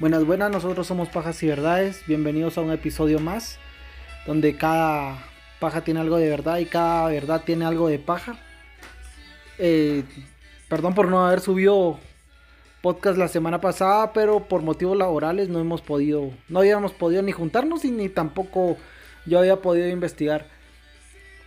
Buenas, buenas, nosotros somos Pajas y Verdades. Bienvenidos a un episodio más, donde cada paja tiene algo de verdad y cada verdad tiene algo de paja. Eh, perdón por no haber subido podcast la semana pasada, pero por motivos laborales no hemos podido, no habíamos podido ni juntarnos y ni tampoco yo había podido investigar.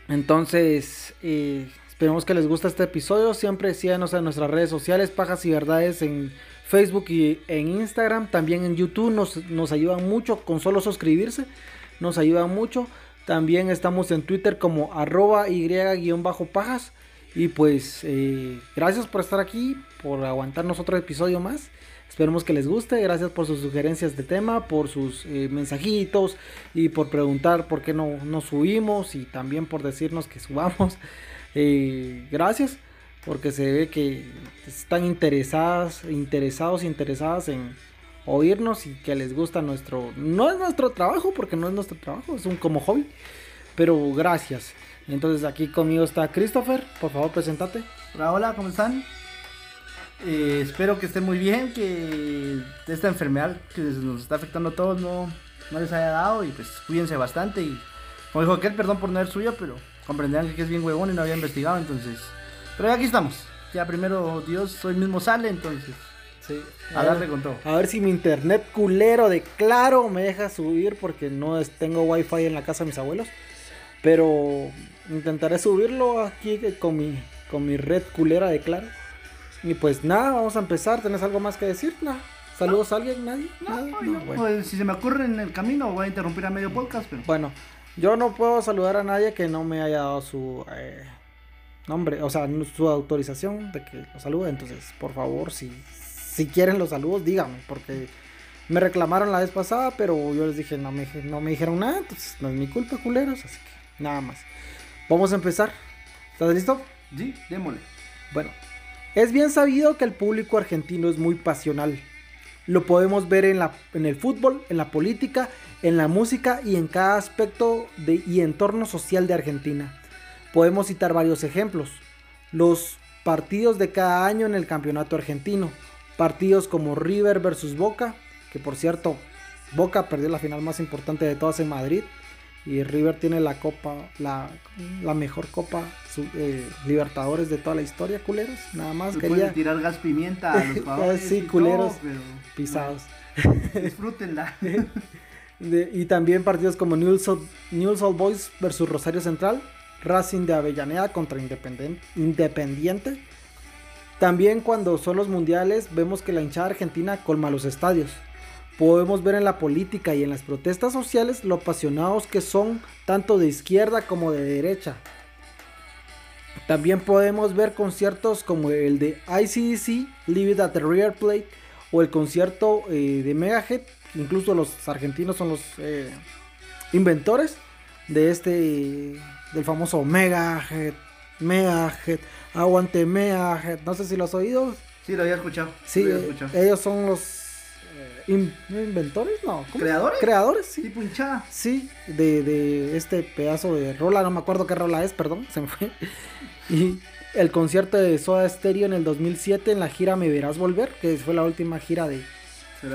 Entonces, eh, esperemos que les guste este episodio. Siempre síganos en nuestras redes sociales, Pajas y Verdades en Facebook y en Instagram. También en YouTube nos, nos ayudan mucho con solo suscribirse. Nos ayudan mucho. También estamos en Twitter como arroba y-pajas. Y pues eh, gracias por estar aquí, por aguantarnos otro episodio más. Esperemos que les guste. Gracias por sus sugerencias de tema, por sus eh, mensajitos y por preguntar por qué no, no subimos y también por decirnos que subamos. Eh, gracias porque se ve que están interesadas, interesados, interesadas en oírnos y que les gusta nuestro, no es nuestro trabajo porque no es nuestro trabajo, es un como hobby, pero gracias. Entonces aquí conmigo está Christopher, por favor presentate. Hola, hola, ¿cómo están? Eh, espero que estén muy bien, que esta enfermedad que nos está afectando a todos no, no les haya dado y pues cuídense bastante y como dijo aquel, perdón por no haber suyo, pero comprenderán que es bien huevón y no había investigado, entonces... Pero aquí estamos, ya primero Dios hoy mismo sale, entonces... Sí, A darle con todo. A ver si mi internet culero de claro me deja subir porque no es- tengo wifi en la casa de mis abuelos. Pero intentaré subirlo aquí con mi, con mi red culera de claro. Y pues nada, vamos a empezar. ¿Tenés algo más que decir? Nada. ¿Saludos a alguien? ¿Nadie? No, No, no, bueno. pues, si se me ocurre en el camino voy a interrumpir a medio podcast, pero... Bueno, yo no puedo saludar a nadie que no me haya dado su eh, nombre, o sea, su autorización de que lo salude. Entonces, por favor, si, si quieren los saludos, díganme, porque me reclamaron la vez pasada, pero yo les dije, no me, no me dijeron nada, entonces no es mi culpa, culeros, así que nada más. Vamos a empezar. ¿Estás listo? Sí, démosle. Bueno, es bien sabido que el público argentino es muy pasional. Lo podemos ver en, la, en el fútbol, en la política, en la música y en cada aspecto de, y entorno social de Argentina. Podemos citar varios ejemplos. Los partidos de cada año en el campeonato argentino. Partidos como River versus Boca, que por cierto, Boca perdió la final más importante de todas en Madrid. Y River tiene la copa, la, la mejor copa eh, Libertadores de toda la historia, culeros. Nada más quería tirar gas pimienta a los jugadores Sí, y todo, culeros. pero, pisados. bueno, disfrútenla. De- y también partidos como Newell's Old, Old Boys versus Rosario Central, Racing de Avellaneda contra Independiente. También cuando son los mundiales vemos que la hinchada argentina colma los estadios. Podemos ver en la política y en las protestas sociales lo apasionados que son tanto de izquierda como de derecha. También podemos ver conciertos como el de ICDC, Leave It at the Rear Plate, o el concierto eh, de Megahead. Incluso los argentinos son los eh, inventores de este, del famoso Megahead, Megahead, aguante Megahead. No sé si lo has oído. Sí, lo había escuchado. Sí, había escuchado. ellos son los eh, in- inventores, no, ¿cómo? ¿Creadores? Creadores, sí. Tipo hinchada. Sí, de, de este pedazo de rola, no me acuerdo qué rola es, perdón, se me fue. Y el concierto de Soda Stereo en el 2007 en la gira Me Verás Volver, que fue la última gira de.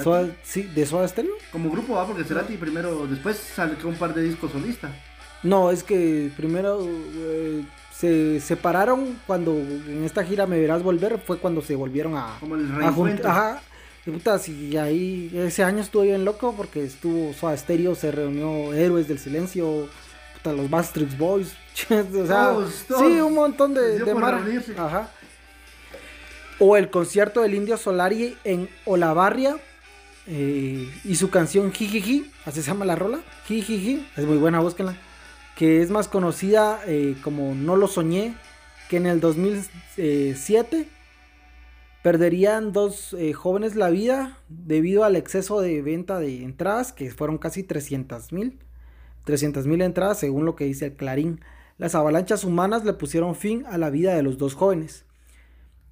Soda, sí, de Soda Stereo. Como grupo va, porque Cerati primero, después salió un par de discos solistas. No, es que primero eh, se separaron cuando en esta gira Me Verás Volver fue cuando se volvieron a, Como el a reencuentro. jun- Ajá. Y puta, sí, ahí ese año estuvo bien loco porque estuvo Soda Stereo, se reunió Héroes del Silencio, puta, los Bastrix Boys, o sea, Todos, todos. sí, un montón de, de reunirse. Ajá. O el concierto del Indio Solari en Olavarria eh, y su canción Jijiji, así se llama la rola, Jijiji, es muy buena, búsquenla, que es más conocida eh, como No lo soñé, que en el 2007 perderían dos eh, jóvenes la vida debido al exceso de venta de entradas, que fueron casi 300 mil. 300 mil entradas según lo que dice el Clarín. Las avalanchas humanas le pusieron fin a la vida de los dos jóvenes.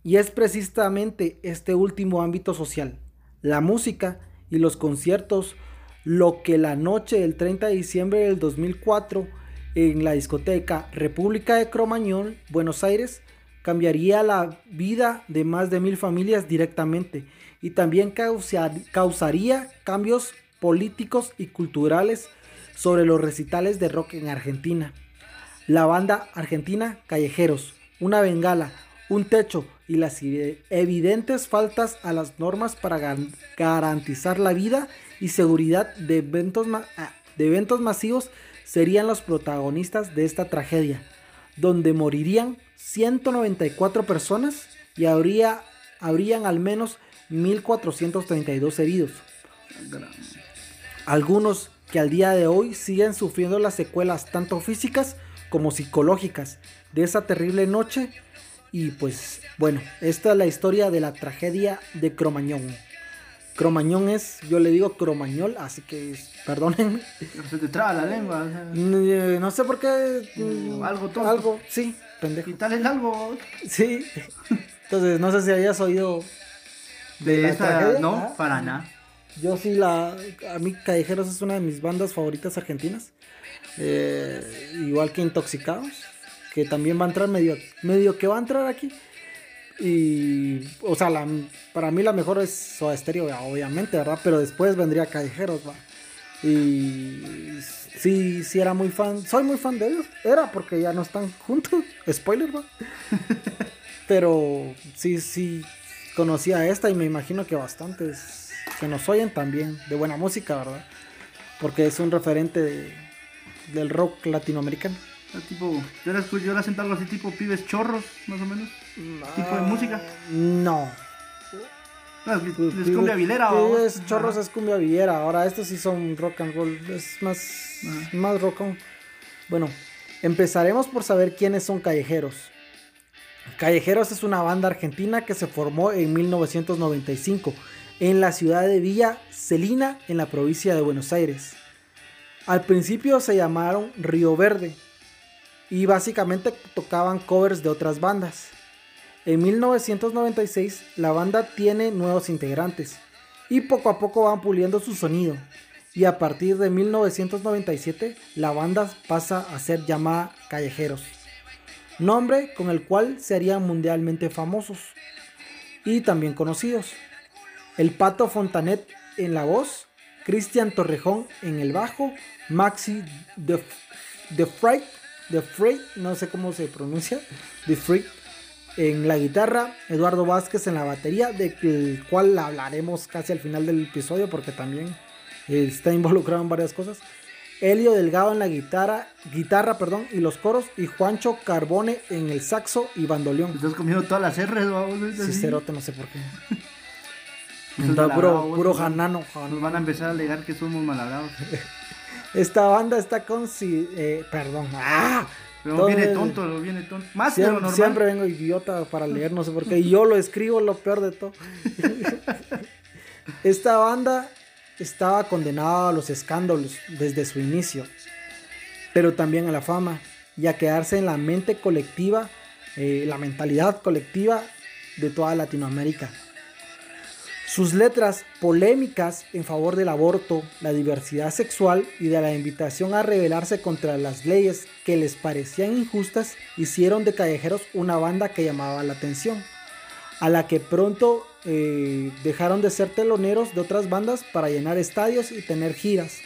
Y es precisamente este último ámbito social, la música y los conciertos, lo que la noche del 30 de diciembre del 2004 en la discoteca República de Cromañón, Buenos Aires, cambiaría la vida de más de mil familias directamente y también causaría cambios políticos y culturales sobre los recitales de rock en Argentina. La banda argentina Callejeros, una bengala, un techo y las evidentes faltas a las normas para garantizar la vida y seguridad de eventos, de eventos masivos serían los protagonistas de esta tragedia, donde morirían 194 personas y habría, habrían al menos 1.432 heridos. Algunos que al día de hoy siguen sufriendo las secuelas tanto físicas como psicológicas de esa terrible noche. Y pues bueno, esta es la historia de la tragedia de Cromañón. Cromañón es, yo le digo cromañol, así que perdónenme. Se te traba la lengua. Eh, no sé por qué. Mm, algo todo. Algo, sí, pendejo. Y tal es algo. Sí. Entonces, no sé si habías oído de, la tragedia. No, ah, para nada. Yo sí, la, a mí Callejeros es una de mis bandas favoritas argentinas. Eh, igual que Intoxicados, que también va a entrar medio, medio que va a entrar aquí. Y, o sea, la, para mí la mejor es Soda Stereo, obviamente, ¿verdad? Pero después vendría Callejeros, ¿va? Y sí, sí era muy fan, soy muy fan de ellos. Era porque ya no están juntos, spoiler, ¿va? Pero sí, sí, conocía esta y me imagino que bastantes que nos oyen también, de buena música, ¿verdad? Porque es un referente del rock latinoamericano. Tipo, yo la, yo la siento algo así tipo pibes chorros, más o menos. Tipo de música. No. Ah, es, cumbia vilera o. Pibes chorros es cumbia vilera. Ahora estos sí son rock and roll. Es más, más rock and Bueno, empezaremos por saber quiénes son Callejeros. Callejeros es una banda argentina que se formó en 1995 en la ciudad de Villa Celina, en la provincia de Buenos Aires. Al principio se llamaron Río Verde y básicamente tocaban covers de otras bandas. En 1996 la banda tiene nuevos integrantes y poco a poco van puliendo su sonido. Y a partir de 1997 la banda pasa a ser llamada Callejeros, nombre con el cual serían mundialmente famosos y también conocidos. El Pato Fontanet en la voz, Cristian Torrejón en el bajo, Maxi The, The The no sé cómo se pronuncia, The Freak en la guitarra, Eduardo Vázquez en la batería, del cual hablaremos casi al final del episodio porque también está involucrado en varias cosas. Elio Delgado en la guitarra, guitarra perdón, y los coros, y Juancho Carbone en el saxo y bandoleón. Estás comiendo todas las R's, Sí, no sé por qué. puro, puro janano, Nos van a empezar a alegar que somos malhabrados. Esta banda está con... Eh, perdón. ¡Ah! Pero viene tonto, viene tonto. Más siempre, Siempre vengo idiota para leer, no sé por qué. Y yo lo escribo lo peor de todo. Esta banda estaba condenada a los escándalos desde su inicio, pero también a la fama y a quedarse en la mente colectiva, eh, la mentalidad colectiva de toda Latinoamérica. Sus letras polémicas en favor del aborto, la diversidad sexual y de la invitación a rebelarse contra las leyes que les parecían injustas hicieron de Callejeros una banda que llamaba la atención, a la que pronto eh, dejaron de ser teloneros de otras bandas para llenar estadios y tener giras.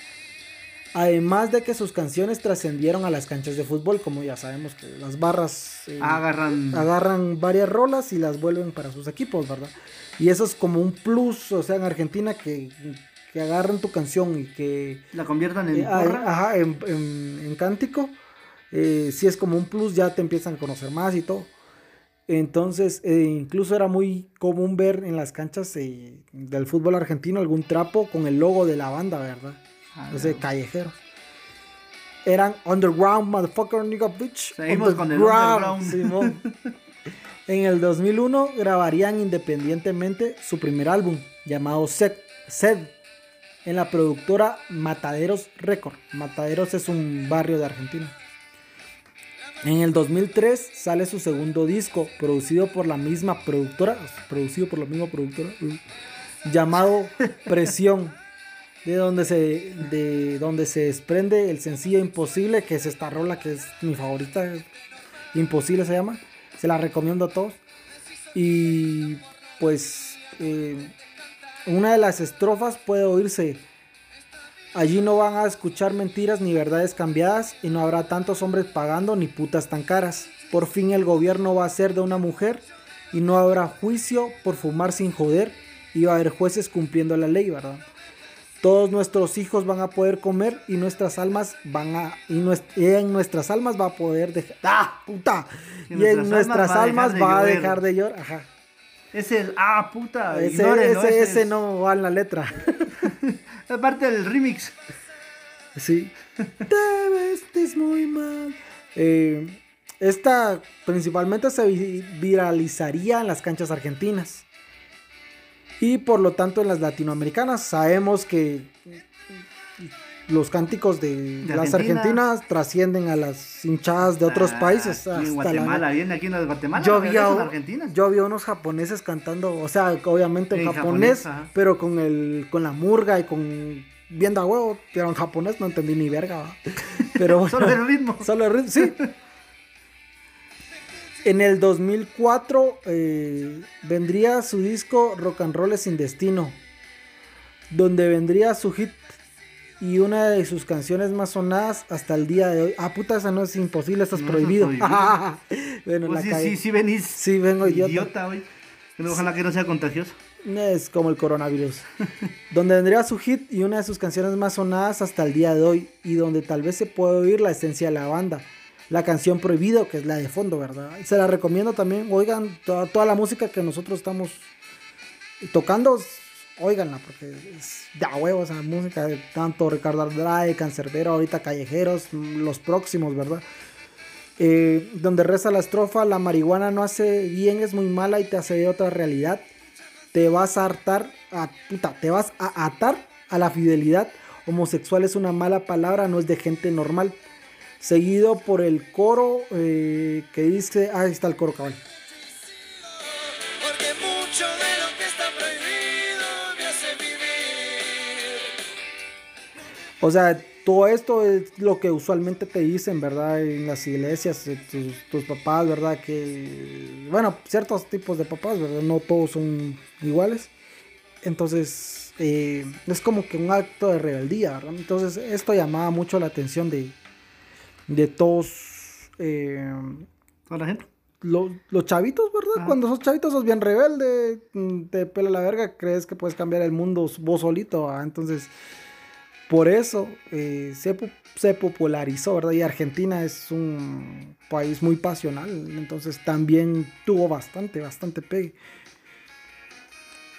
Además de que sus canciones trascendieron a las canchas de fútbol, como ya sabemos que las barras eh, agarran. agarran varias rolas y las vuelven para sus equipos, ¿verdad? Y eso es como un plus, o sea, en Argentina que, que agarran tu canción y que... La conviertan en... Eh, ajá, en, cántico. Eh, si es como un plus, ya te empiezan a conocer más y todo. Entonces, eh, incluso era muy común ver en las canchas del fútbol argentino algún trapo con el logo de la banda, ¿verdad? Ah, Ese callejero. Eran underground, motherfucker, nigga, bitch. Seguimos con el underground. En el 2001 grabarían independientemente su primer álbum llamado Sed, en la productora Mataderos Record. Mataderos es un barrio de Argentina. En el 2003 sale su segundo disco, producido por la misma productora, producido por la misma productora, llamado Presión, de donde se, de donde se desprende el sencillo Imposible, que es esta rola que es mi favorita, Imposible se llama. Se la recomiendo a todos. Y pues eh, una de las estrofas puede oírse. Allí no van a escuchar mentiras ni verdades cambiadas y no habrá tantos hombres pagando ni putas tan caras. Por fin el gobierno va a ser de una mujer y no habrá juicio por fumar sin joder y va a haber jueces cumpliendo la ley, ¿verdad? Todos nuestros hijos van a poder comer y nuestras almas van a y, en nuestras almas va a poder dejar ¡Ah, puta! Y, en nuestras almas va a dejar de llorar, ajá. Es el ah, puta. Ese, ese, ¿no? va en la letra. es parte del remix. Sí. Te vestes muy mal. Eh, esta principalmente se viralizaría en las canchas argentinas. Y por lo tanto en las latinoamericanas sabemos que los cánticos de, las argentinas trascienden a las hinchadas de otros ah, países. en Guatemala, viene aquí en Guatemala. Yo vi, yo vi unos japoneses cantando, o sea, obviamente en, japonés, pero con el con la murga y con viendo a huevo, pero en japonés no entendí ni verga. Pero solo el ritmo. Solo el ritmo, sí. En el 2004 eh, vendría su disco Rock and Roll sin destino, donde vendría su hit y una de sus canciones más sonadas hasta el día de hoy. Ah, puta, esa no es imposible, estás prohibido. bueno, pues sí, sí, sí venís. Sí, vengo idiota. idiota hoy. Ojalá que no sea contagioso. Es como el coronavirus. donde vendría su hit y una de sus canciones más sonadas hasta el día de hoy. Y donde tal vez se puede oír la esencia de la banda la canción Prohibido, que es la de fondo, ¿verdad? Se la recomiendo también. Oigan toda, la música que nosotros estamos tocando, oiganla, porque es ya huevos esa música de tanto Ricardo Andrade, Cancerbero, ahorita Callejeros, los próximos, ¿verdad? Eh, donde reza la estrofa, la marihuana no hace bien, es muy mala y te hace de otra realidad. Te vas a hartar, a, puta, te vas a atar a la fidelidad. Homosexual es una mala palabra, no es de gente normal seguido por el coro eh, que dice, ah, ahí está el coro cabal. O sea, todo esto es lo que usualmente te dicen, ¿verdad? En las iglesias, eh, tus, papás, ¿verdad? Que, bueno, ciertos tipos de papás, ¿verdad? No todos son iguales. Entonces, eh, es como que un acto de rebeldía, ¿verdad? Entonces, esto llamaba mucho la atención de, de todos. Eh, la gente? Los, chavitos, ¿verdad? Cuando sos chavitos sos bien rebelde, mm, te pela la verga, crees que puedes cambiar el mundo vos solito, entonces por eso eh, se, se, popularizó, ¿verdad? Y Argentina es un país muy pasional, entonces también tuvo bastante, bastante pegue.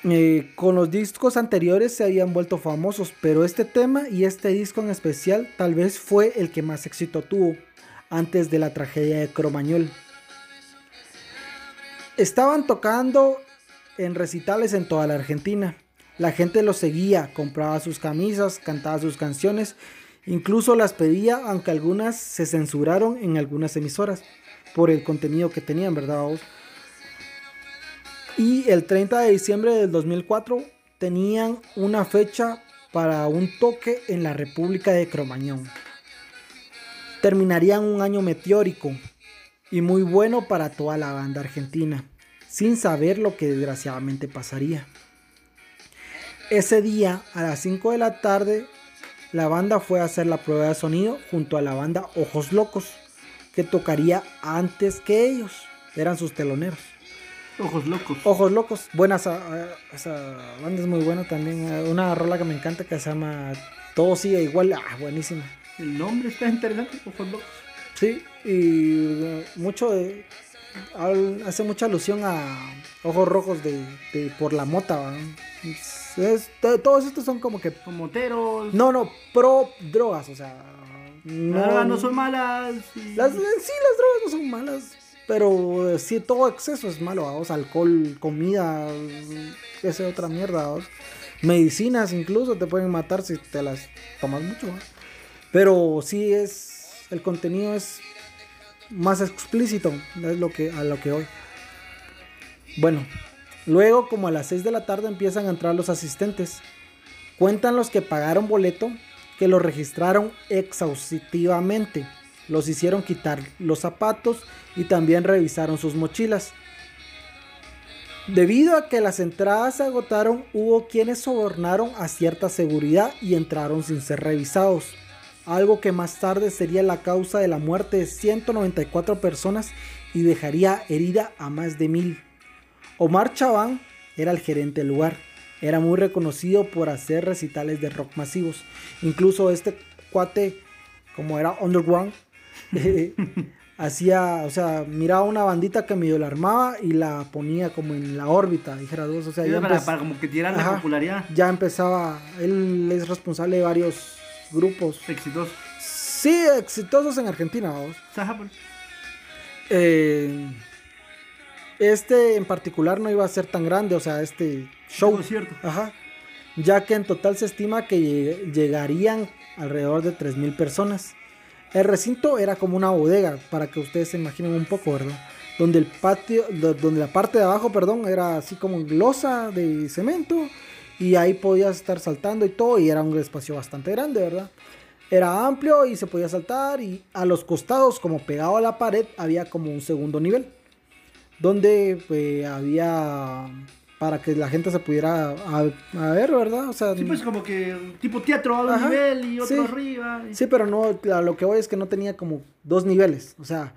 Eh, con los discos anteriores se habían vuelto famosos, pero este tema y este disco en especial tal vez fue el que más éxito tuvo antes de la tragedia de Cromañol. Estaban tocando en recitales en toda la Argentina. La gente los seguía, compraba sus camisas, cantaba sus canciones, incluso las pedía, aunque algunas se censuraron en algunas emisoras por el contenido que tenían, ¿verdad? Y el 30 de diciembre del 2004 tenían una fecha para un toque en la República de Cromañón. Terminarían un año meteórico y muy bueno para toda la banda argentina, sin saber lo que desgraciadamente pasaría. Ese día, a las 5 de la tarde, la banda fue a hacer la prueba de sonido junto a la banda Ojos Locos, que tocaría antes que ellos. Eran sus teloneros. Ojos locos. Ojos locos. Buena esa, banda es muy buena también. Una rola que me encanta que se llama Todo sigue igual. Ah, buenísima. El nombre está interesante, Ojos locos. Sí, y uh, mucho de, hace mucha alusión a Ojos Rojos de, por la mota. todos estos son como que moteros. No, no, pro drogas, o sea, no, no son malas. Las, sí, las drogas no son malas. Pero si todo exceso es malo, vamos, alcohol, comida, esa otra mierda, medicinas incluso te pueden matar si te las tomas mucho. Pero sí es, el contenido es más explícito, es lo que, a lo que hoy. Bueno, luego como a las 6 de la tarde empiezan a entrar los asistentes. Cuentan los que pagaron boleto que lo registraron exhaustivamente los hicieron quitar los zapatos y también revisaron sus mochilas. Debido a que las entradas se agotaron, hubo quienes sobornaron a cierta seguridad y entraron sin ser revisados. Algo que más tarde sería la causa de la muerte de 194 personas y dejaría herida a más de mil. Omar Chaván era el gerente del lugar. Era muy reconocido por hacer recitales de rock masivos. Incluso este cuate, como era underground, eh, hacía, o sea, miraba una bandita que medio la armaba y la ponía como en la órbita, dijera dos, o sea, Sí, ya, para, como que tirar la popularidad. ya empezaba, él es responsable de varios grupos, Exitoso. sí, exitosos en Argentina, vamos. Ajá, pues. Eh, este en particular no iba a ser tan grande, o sea, este show. Es cierto. Ajá. Ya que en total se estima que lleg- llegarían alrededor de 3.000 personas. El recinto era como una bodega, para que ustedes se imaginen un poco, ¿verdad? Donde el patio, do- donde la parte de abajo, perdón, era así como losa de cemento y ahí podías estar saltando y todo y era un espacio bastante grande, ¿verdad? Era amplio y se podía saltar y a los costados, como pegado a la pared, había como un segundo nivel donde eh, había para que la gente se pudiera a, a ver, ¿verdad? O sea, Sí, pues como que tipo teatro a un Ajá, nivel y otro sí. arriba. y- sí, pero no, lo que voy es que no tenía como dos niveles, o sea,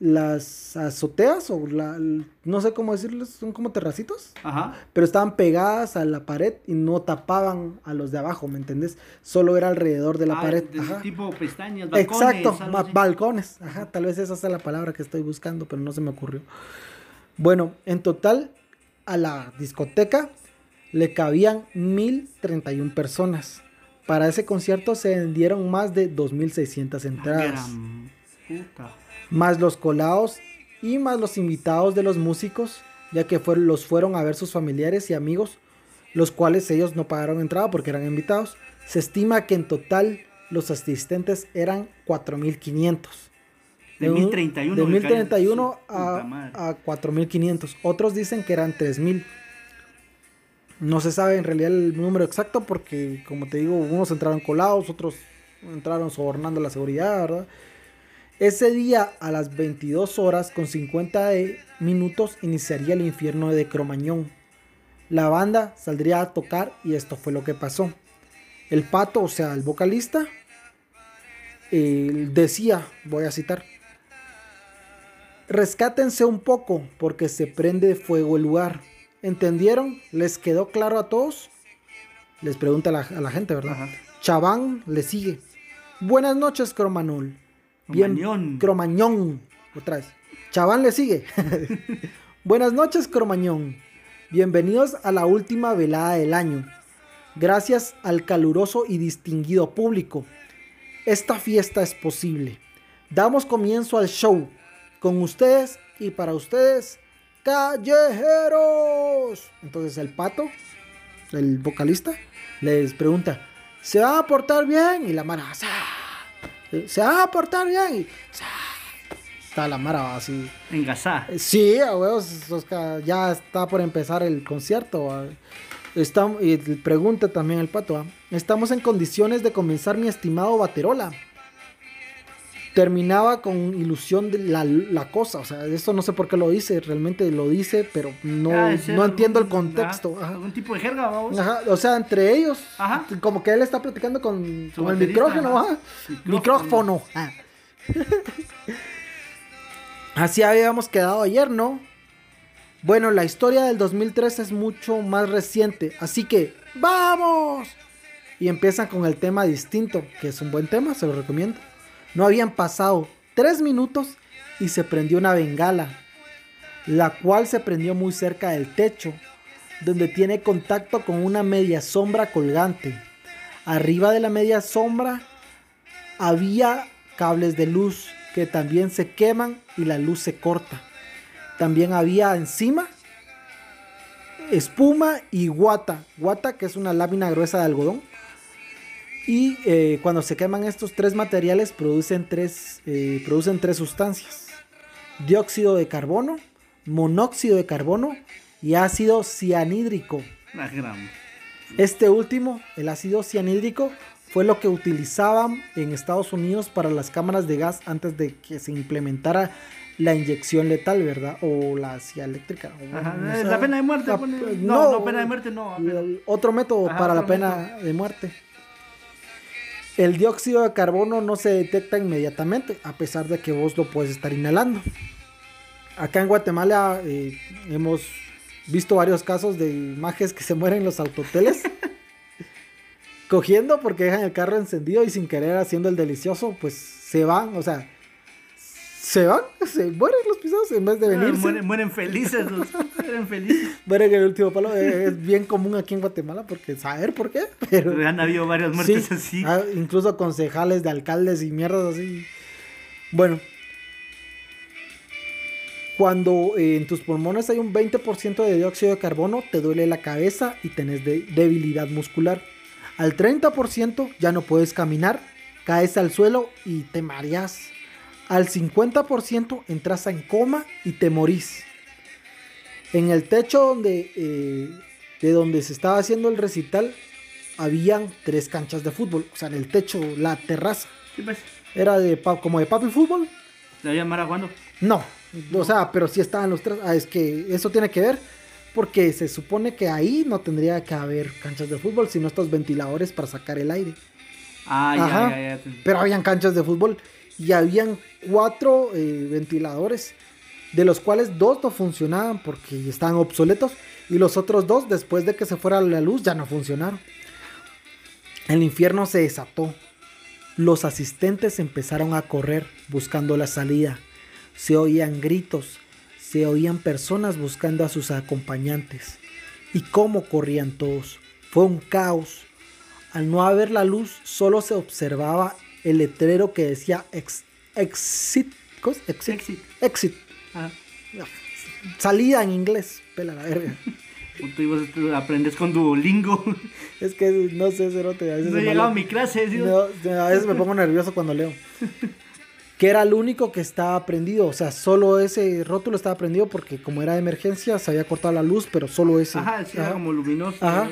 las azoteas o la, no sé cómo decirles, son como terracitos, Ajá. pero estaban pegadas a la pared y no tapaban a los de abajo, ¿me entendés? Solo era alrededor de la Ah, pared. de- ajá. tipo pestañas, balcones. Exacto, balcones. Ajá, tal vez esa sea la palabra que estoy buscando, pero no se me ocurrió. Bueno, en total a la discoteca le cabían 1031 personas. Para ese concierto se vendieron más de 2600 Ah, entradas, más los colados y más los invitados de los músicos, ya que fue- los fueron a ver sus familiares y amigos, los cuales ellos no pagaron entrada porque eran invitados. Se estima que en total los asistentes eran 4500. De un- 1031. De me cae en 1031 su puta a, a 4500. Otros dicen que eran 3000. No se sabe en realidad el número exacto porque, como te digo, unos entraron colados, otros entraron sobornando la seguridad, ¿verdad? Ese día a las 22 horas con 50 de minutos iniciaría el infierno de Cromañón. La banda saldría a tocar y esto fue lo que pasó. El pato, o sea, el vocalista, eh, decía, voy a citar, rescátense un poco porque se prende fuego el lugar. ¿Entendieron? ¿Les quedó claro a todos? Les pregunta a la, a la gente, ¿verdad? Ajá. Chaván le sigue. Buenas noches, Cromanol. Bien, Cromañón. Cromañón. Otra vez. Chaván le sigue. Buenas noches, Cromañón. Bienvenidos a la última velada del año. Gracias al caluroso y distinguido público. Esta fiesta es posible. Damos comienzo al show. Con ustedes y para ustedes, callejeros. Entonces el pato, el vocalista, les pregunta, ¿se va a portar bien? Y la mara, "Sa". ¿se va a portar bien? Y "Sa". está la mara así. Engasá. Sí, a huevos, ya está por empezar el concierto. Está, y pregunta también el pato. ¿estamos en condiciones de comenzar mi estimado Baterola? Terminaba con ilusión de la, la cosa, o sea, esto no sé por qué lo dice, realmente lo dice, pero no, Ah, no entiendo el algún- contexto. ajá. Algún tipo de jerga, vamos. Ajá, o sea, entre ellos, Ajá. como que él está platicando con, el micrófono, ajá. ajá. Micrófono. micrófono. ah. Así habíamos quedado ayer, ¿no? Bueno, la historia del 2003 es mucho más reciente, así que ¡vamos! Y empiezan con el tema distinto, que es un buen tema, se lo recomiendo. No habían pasado tres minutos y se prendió una bengala, la cual se prendió muy cerca del techo, donde tiene contacto con una media sombra colgante. Arriba de la media sombra había cables de luz que también se queman y la luz se corta. También había encima espuma y guata. Guata que es una lámina gruesa de algodón. Y eh, cuando se queman estos tres materiales producen tres, eh, producen tres sustancias. Dióxido de carbono, monóxido de carbono y ácido cianhídrico. Este último, el ácido cianhídrico, fue lo que utilizaban en Estados Unidos para las cámaras de gas antes de que se implementara la inyección letal, ¿verdad? O la silla eléctrica. Ajá, no la pena de muerte. La- no, no, pena de muerte no. otro método Ajá, para la pena de muerte. El dióxido de carbono no se detecta inmediatamente, a pesar de que vos lo puedes estar inhalando. Acá en Guatemala eh, hemos visto varios casos de majes que se mueren en los autoteles. cogiendo porque dejan el carro encendido y sin querer haciendo el delicioso, pues se van, o sea, se van, se mueren los pisados en vez de Ah, venirse. mueren, mueren felices, los, mueren felices. Mueren en el último palo. Es bien común aquí en Guatemala porque saber por qué, pero... Pero han habido varias muertes Sí, así. ah, incluso concejales de alcaldes y mierdas así. Bueno, cuando eh, en tus pulmones hay un 20% de dióxido de carbono, te duele la cabeza y tenés de- debilidad muscular. Al 30% ya no puedes caminar, caes al suelo y te mareas. Al 50% entras en coma y te morís. En el techo donde, eh, de donde se estaba haciendo el recital, habían tres canchas de fútbol. O sea, en el techo, la terraza. Sí, pues, Era de como de papi fútbol. le maraguando. No, o sea, pero sí estaban los tres. Ah, es que eso tiene que ver porque se supone que ahí no tendría que haber canchas de fútbol, sino estos ventiladores para sacar el aire. Ah, ya, Ajá. ya, ya. Pero habían canchas de fútbol y habían cuatro eh, ventiladores, de los cuales dos no funcionaban porque estaban obsoletos y los otros dos, después de que se fuera la luz, ya no funcionaron. El infierno se desató. Los asistentes empezaron a correr buscando la salida. Se oían gritos, se oían personas buscando a sus acompañantes. ¿Y cómo corrían todos? Fue un caos. Al no haber la luz, solo se observaba el letrero que decía ex- exit, exit, Exit. exit, Ajá. salida en inglés, pela la verga. Puto, y vos tú aprendes con Duolingo. Es que no sé, cerote, a veces No he llegado a mi clase, a veces me pongo nervioso cuando leo. Que era el único que estaba prendido. O sea, solo ese rótulo estaba prendido porque como era de emergencia se había cortado la luz, pero solo ese. Ajá, sí, era Ajá. como luminoso. Ajá.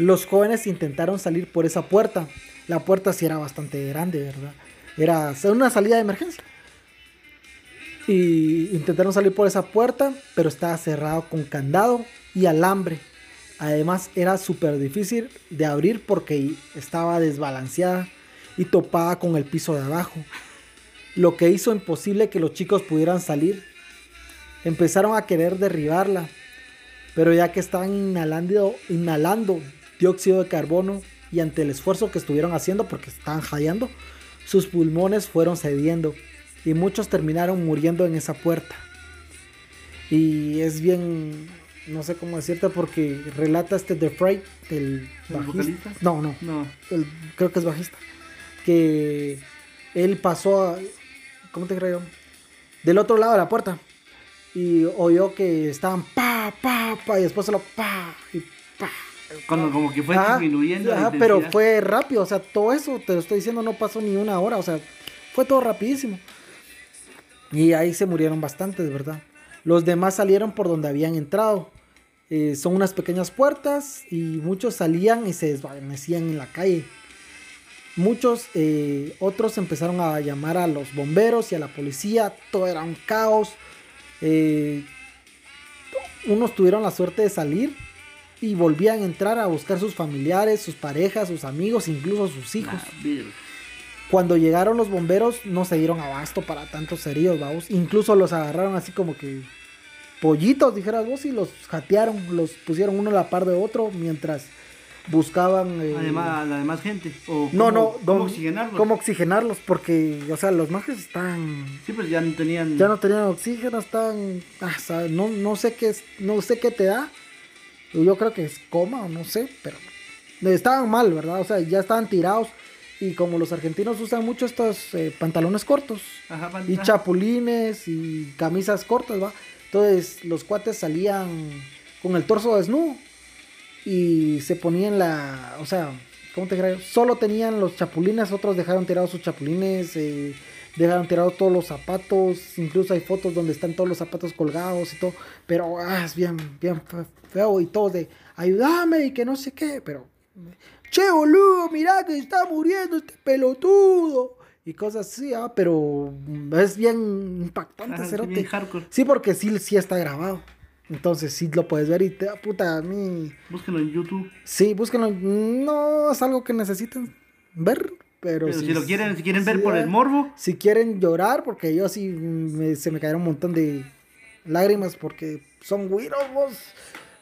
Los jóvenes intentaron salir por esa puerta. La puerta sí era bastante grande, ¿verdad? Era una salida de emergencia. Y intentaron salir por esa puerta, pero estaba cerrado con candado y alambre. Además era súper difícil de abrir porque estaba desbalanceada y topada con el piso de abajo. Lo que hizo imposible que los chicos pudieran salir. Empezaron a querer derribarla, pero ya que estaban inhalando, inhalando dióxido de carbono y ante el esfuerzo que estuvieron haciendo porque estaban jadeando, sus pulmones fueron cediendo y muchos terminaron muriendo en esa puerta. Y es bien, no sé cómo decirte porque relata este The Freight, el ¿El bajista. No, no, No. el- creo que es bajista. Que él pasó, a, ¿cómo te creo? Del otro lado de la puerta. Y oyó que estaban pa, pa, pa, y después solo pa, y pa. Cuando como que fue Ajá, disminuyendo. la ajá, pero intensidad. fue rápido, o sea, todo eso, te lo estoy diciendo, no pasó ni una hora, o sea, fue todo rapidísimo. Y ahí se murieron bastantes, ¿verdad? Los demás salieron por donde habían entrado. Eh, son unas pequeñas puertas y muchos salían y se desvanecían en la calle. Muchos eh, otros empezaron a llamar a los bomberos y a la policía. Todo era un caos. Eh, unos tuvieron la suerte de salir y volvían a entrar a buscar sus familiares, sus parejas, sus amigos, incluso sus hijos. Cuando llegaron los bomberos no se dieron abasto para tantos heridos, vamos. Incluso los agarraron así como que pollitos, dijeras vos, y los jatearon, los pusieron uno a la par de otro mientras buscaban... eh, Además, la demás gente. O no, cómo- no, ¿Cómo oxigenarlos? ¿Cómo oxigenarlos? Porque, o sea, los majes están... Sí, pues ya no tenían. Ya no tenían oxígeno, están... ah, no, no sé qué no sé qué te da. Yo creo que es coma o no sé, pero... Estaban mal, ¿verdad? O sea, ya estaban tirados. Y como los argentinos usan mucho estos eh, pantalones cortos. Ajá, pan- Y chapulines y camisas cortas, ¿va? Entonces los cuates salían con el torso desnudo y se ponían la, o sea, ¿cómo te creo? Solo tenían los chapulines, otros dejaron tirados sus chapulines, eh, dejaron tirados todos los zapatos, incluso hay fotos donde están todos los zapatos colgados y todo, pero ah, es bien, bien fe- feo y todos de, ayúdame y que no sé qué, pero, che boludo, mirá que está muriendo este pelotudo. y cosas así, ah, pero es bien impactante, cerote. bien hardcore. Sí, porque sí, sí está grabado. Entonces sí lo puedes ver y te da puta a mí. Búsquenlo en YouTube. Sí, búsquenlo. No es algo que necesiten ver, pero, si lo quieren, si quieren ver por el morbo, Si quieren llorar, porque yo sí me- se me cayeron un montón de lágrimas porque son güiros, vos.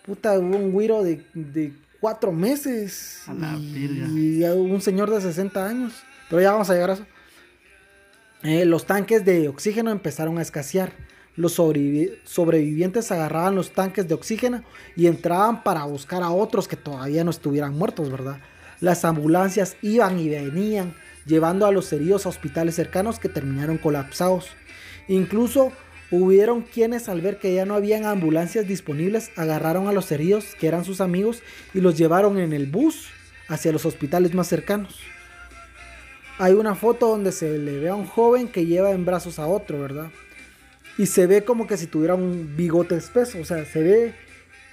Puta, hubo un güiro de, de cuatro meses. A la y, y un señor de 60 años. Pero ya vamos a llegar a eso. Eh, los tanques de oxígeno empezaron a escasear. Los sobrevivi- sobrevivientes agarraban los tanques de oxígeno y entraban para buscar a otros que todavía no estuvieran muertos, ¿verdad? Las ambulancias iban y venían, llevando a los heridos a hospitales cercanos que terminaron colapsados. Incluso hubieron quienes al ver que ya no habían ambulancias disponibles, agarraron a los heridos, que eran sus amigos, y los llevaron en el bus hacia los hospitales más cercanos. Hay una foto donde se le ve a un joven que lleva en brazos a otro, ¿verdad? Y se ve como que si tuviera un bigote espeso. O sea, se ve.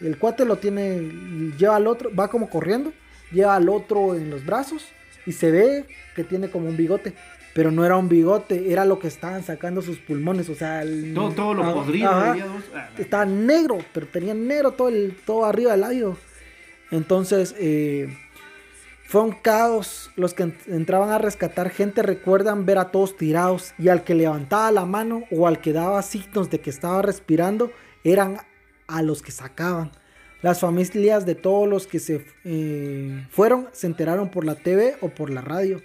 El cuate lo tiene. Lleva al otro. Va como corriendo. Lleva al otro en los brazos. Y se ve que tiene como un bigote. Pero no era un bigote. Era lo que estaban sacando sus pulmones. O sea. el- todo, todo lo Ajá, podrido. Ah, Estaba negro. Pero tenía negro todo, el, todo arriba del labio. Entonces. eh, fue un caos. Los que ent- entraban a rescatar gente recuerdan ver a todos tirados y al que levantaba la mano o al que daba signos de que estaba respirando eran a los que sacaban. Las familias de todos los que se eh, fueron se enteraron por la TV o por la radio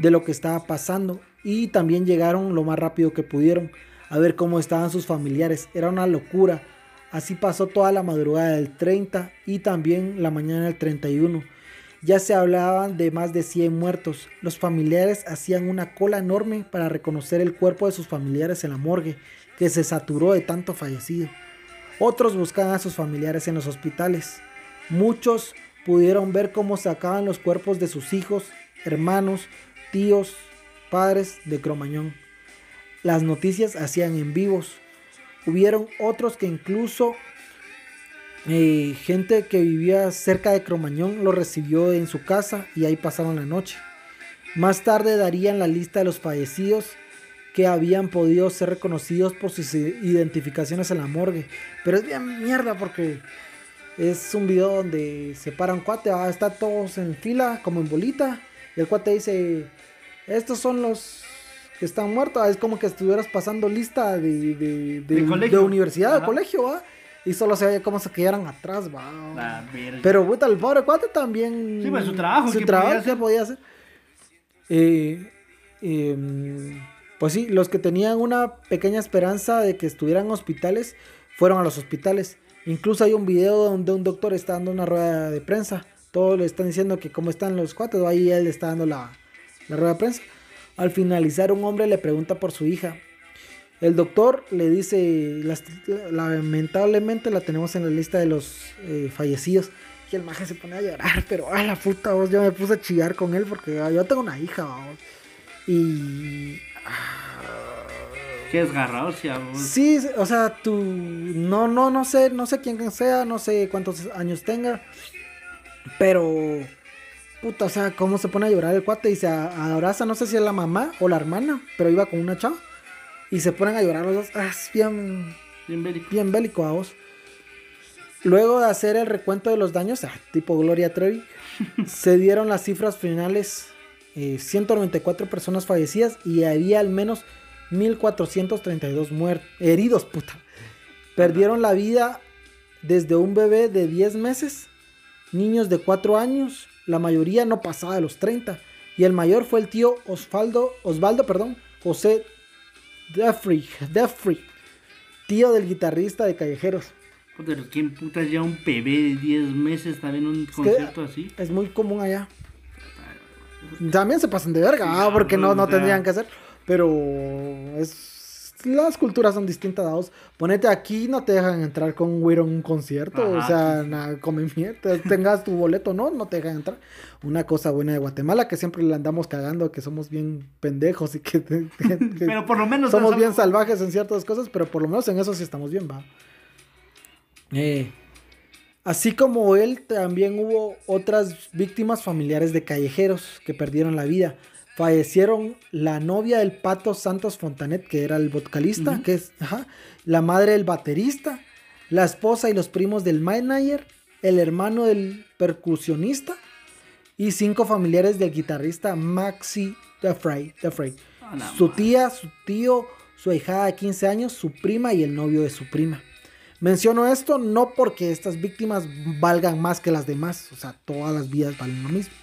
de lo que estaba pasando y también llegaron lo más rápido que pudieron a ver cómo estaban sus familiares. Era una locura. Así pasó toda la madrugada del 30 y también la mañana del 31. Ya se hablaban de más de 100 muertos. Los familiares hacían una cola enorme para reconocer el cuerpo de sus familiares en la morgue, que se saturó de tanto fallecido. Otros buscaban a sus familiares en los hospitales. Muchos pudieron ver cómo sacaban los cuerpos de sus hijos, hermanos, tíos, padres de Cromañón. Las noticias hacían en vivos. Hubieron otros que incluso eh, gente que vivía cerca de Cromañón lo recibió en su casa y ahí pasaron la noche. Más tarde darían la lista de los fallecidos que habían podido ser reconocidos por sus identificaciones en la morgue. Pero es bien mierda porque es un video donde se para un cuate, ah, está todos en fila como en bolita y el cuate dice, estos son los que están muertos. Ah, es como que estuvieras pasando lista de, de, de- De colegio. de universidad, de colegio, ¿va? Y solo se veía cómo se quedaran atrás, va. Pero puta, el pobre cuate también. Sí, pues, su trabajo, Su ¿qué trabajo podía hacer? podía hacer. Eh, em, pues sí, los que tenían una pequeña esperanza de que estuvieran en hospitales fueron a los hospitales. Incluso hay un video donde un doctor está dando una rueda de prensa. Todos le están diciendo que cómo están los cuates. Ahí él está dando la, la rueda de prensa. Al finalizar, un hombre le pregunta por su hija. El doctor le dice, "Las- lamentablemente la tenemos en la lista de los eh, fallecidos. Y el maje se pone a llorar, pero a la puta voz, yo me puse a chillar con él porque ah, yo tengo una hija, vamos. Y... Qué desgarrador, sí, o sea, tú... No, no, no sé, no sé quién sea, no sé cuántos años tenga. Pero... Puta, o sea, cómo se pone a llorar el cuate y se abraza, no sé si es la mamá o la hermana, pero iba con una chava. Y se ponen a llorar los dos. Ah, es bien, Bien bélico. bien bélico a vos. Luego de hacer el recuento de los daños, ah, tipo Gloria Trevi, se dieron las cifras finales. Eh, 194 personas fallecidas y había al menos 1432 muertos, heridos, puta. Perdieron la vida desde un bebé de 10 meses, niños de 4 años, la mayoría no pasaba de los 30, y el mayor fue el tío Osvaldo, Osvaldo, perdón, José Defrey, tío del guitarrista de Callejeros. Pero ¿quién puta lleva un bebé de 10 meses también en un concierto así? Es muy común allá. También se pasan de verga, ah, porque no, no tendrían que hacer. Pero es las culturas son distintas, vamos. Ponete aquí, no te dejan entrar con un güiro en un concierto. o sea, nada, come mierda. Tengas tu boleto, no, no te dejan entrar. Una cosa buena de Guatemala que siempre le andamos cagando, que somos bien pendejos y que, que- que Pero por lo menos somos no bien salvajes en ciertas cosas, pero por lo menos en eso sí estamos bien, va. Eh, así como él, también hubo otras víctimas familiares de callejeros que perdieron la vida. fallecieron la novia del Pato Santos Fontanet, que era el vocalista, que es ajá, la madre del baterista, la esposa y los primos del manager, el hermano del percusionista y cinco familiares del guitarrista Maxi DeFray. Ah, su tía, su tío, su hijada de 15 años, su prima y el novio de su prima. Menciono esto no porque estas víctimas valgan más que las demás, o sea, todas las vidas valen lo mismo,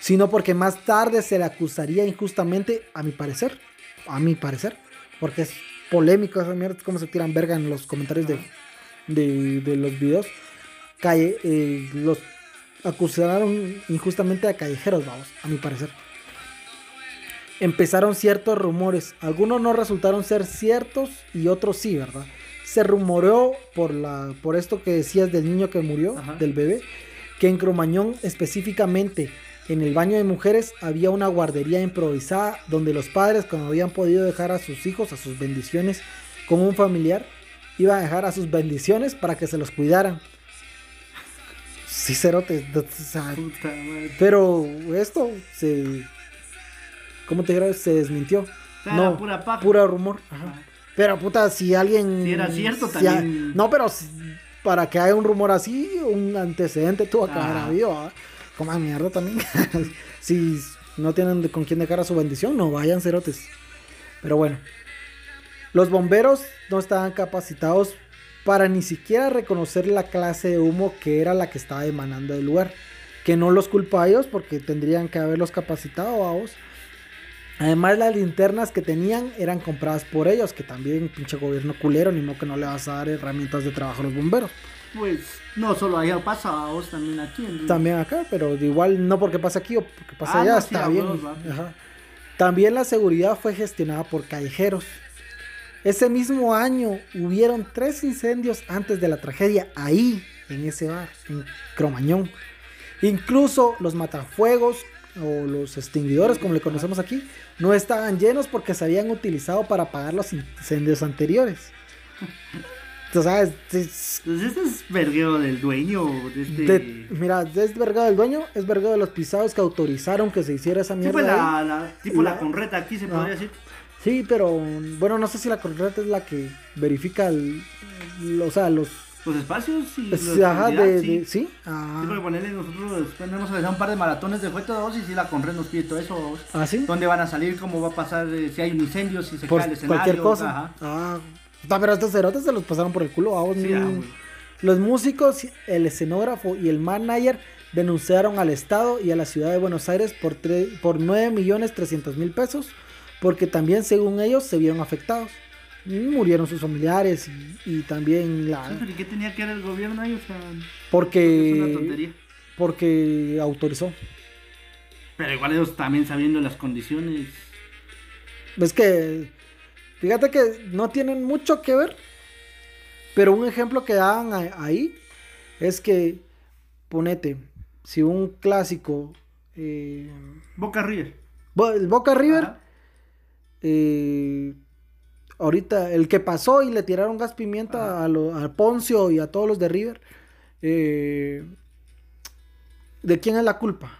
sino porque más tarde se le acusaría injustamente, a mi parecer, a mi parecer, porque es polémico esa mierda, cómo se tiran verga en los comentarios de, de, de los videos. Calle, eh, los acusaron injustamente a callejeros, vamos, a mi parecer. Empezaron ciertos rumores, algunos no resultaron ser ciertos y otros sí, ¿verdad? Se rumoreó por, la, por esto que decías del niño que murió, Ajá. del bebé, que en Cromañón específicamente en el baño de mujeres había una guardería improvisada donde los padres cuando habían podido dejar a sus hijos, a sus bendiciones con un familiar, iban a dejar a sus bendiciones para que se los cuidaran. Sí, cerote. o sea, pero esto se. ¿Cómo te diré? Se desmintió. O sea, era pura paja. Pura rumor. Ajá. Pero puta, si alguien. Si era cierto, si también- no, pero para que haya un rumor así, un antecedente tuvo que haber habido. Como mierda también. si no tienen con quién dejar a su bendición, no vayan cerotes. Pero bueno. Los bomberos no estaban capacitados para ni siquiera reconocer la clase de humo que era la que estaba emanando del lugar. Que no los culpa a ellos porque tendrían que haberlos capacitado a vos. Además, las linternas que tenían eran compradas por ellos, que también pinche gobierno culero, ni modo que no le vas a dar herramientas de trabajo a los bomberos. Pues no solo allá pasa, vos también aquí. en- También acá, pero igual no porque pasa aquí o porque pasa Ah, allá, no, está bien. Ajá. También la seguridad fue gestionada por callejeros. Ese mismo año hubieron tres incendios antes de la tragedia ahí, en ese bar, en Cromañón. Incluso los matafuegos o los extinguidores, como le conocemos aquí, no estaban llenos porque se habían utilizado para apagar los incendios anteriores. Sabes, es- Entonces este es vergueo del dueño de este... de- mira, es vergado del dueño, es vergado de los pisados que autorizaron que se hiciera esa mierda. pues ahí. la, la- tipo la, La- conreta aquí se Ah. podría decir. Sí, pero bueno, no sé si la correcta es la que verifica, el- o sea, los... Los espacios y pues, la ajá, de, sí. de- sí, ah, Sí, porque ponerle nosotros tenemos realizar un par de maratones de juego dos y si la Conred nos pide todo eso. ah, sí, ¿Dónde van a salir? ¿Cómo va a pasar? eh, si hay un incendio, si se por cae el escenario. cualquier cosa. ajá. Ah, pero estos cerotes se los pasaron por el culo. vamos, Sí, ah. Los músicos, el escenógrafo y el manager denunciaron al Estado y a la ciudad de Buenos Aires por, tre- por 9 millones 300 mil pesos, porque también, según ellos, se vieron afectados. Murieron sus familiares y, y también la... Sí, pero ¿y qué tenía que ver el gobierno ahí? O sea, es una Porque, tontería. porque autorizó. Pero igual ellos también sabiendo las condiciones. Es que, fíjate que no tienen mucho que ver, pero un ejemplo que daban a- ahí es que, ponete, si un clásico, eh, Boca River. Bo- el Boca River, eh, ahorita el que pasó y le tiraron gas pimienta a, lo- a Poncio y a todos los de River, eh, ¿de quién es la culpa?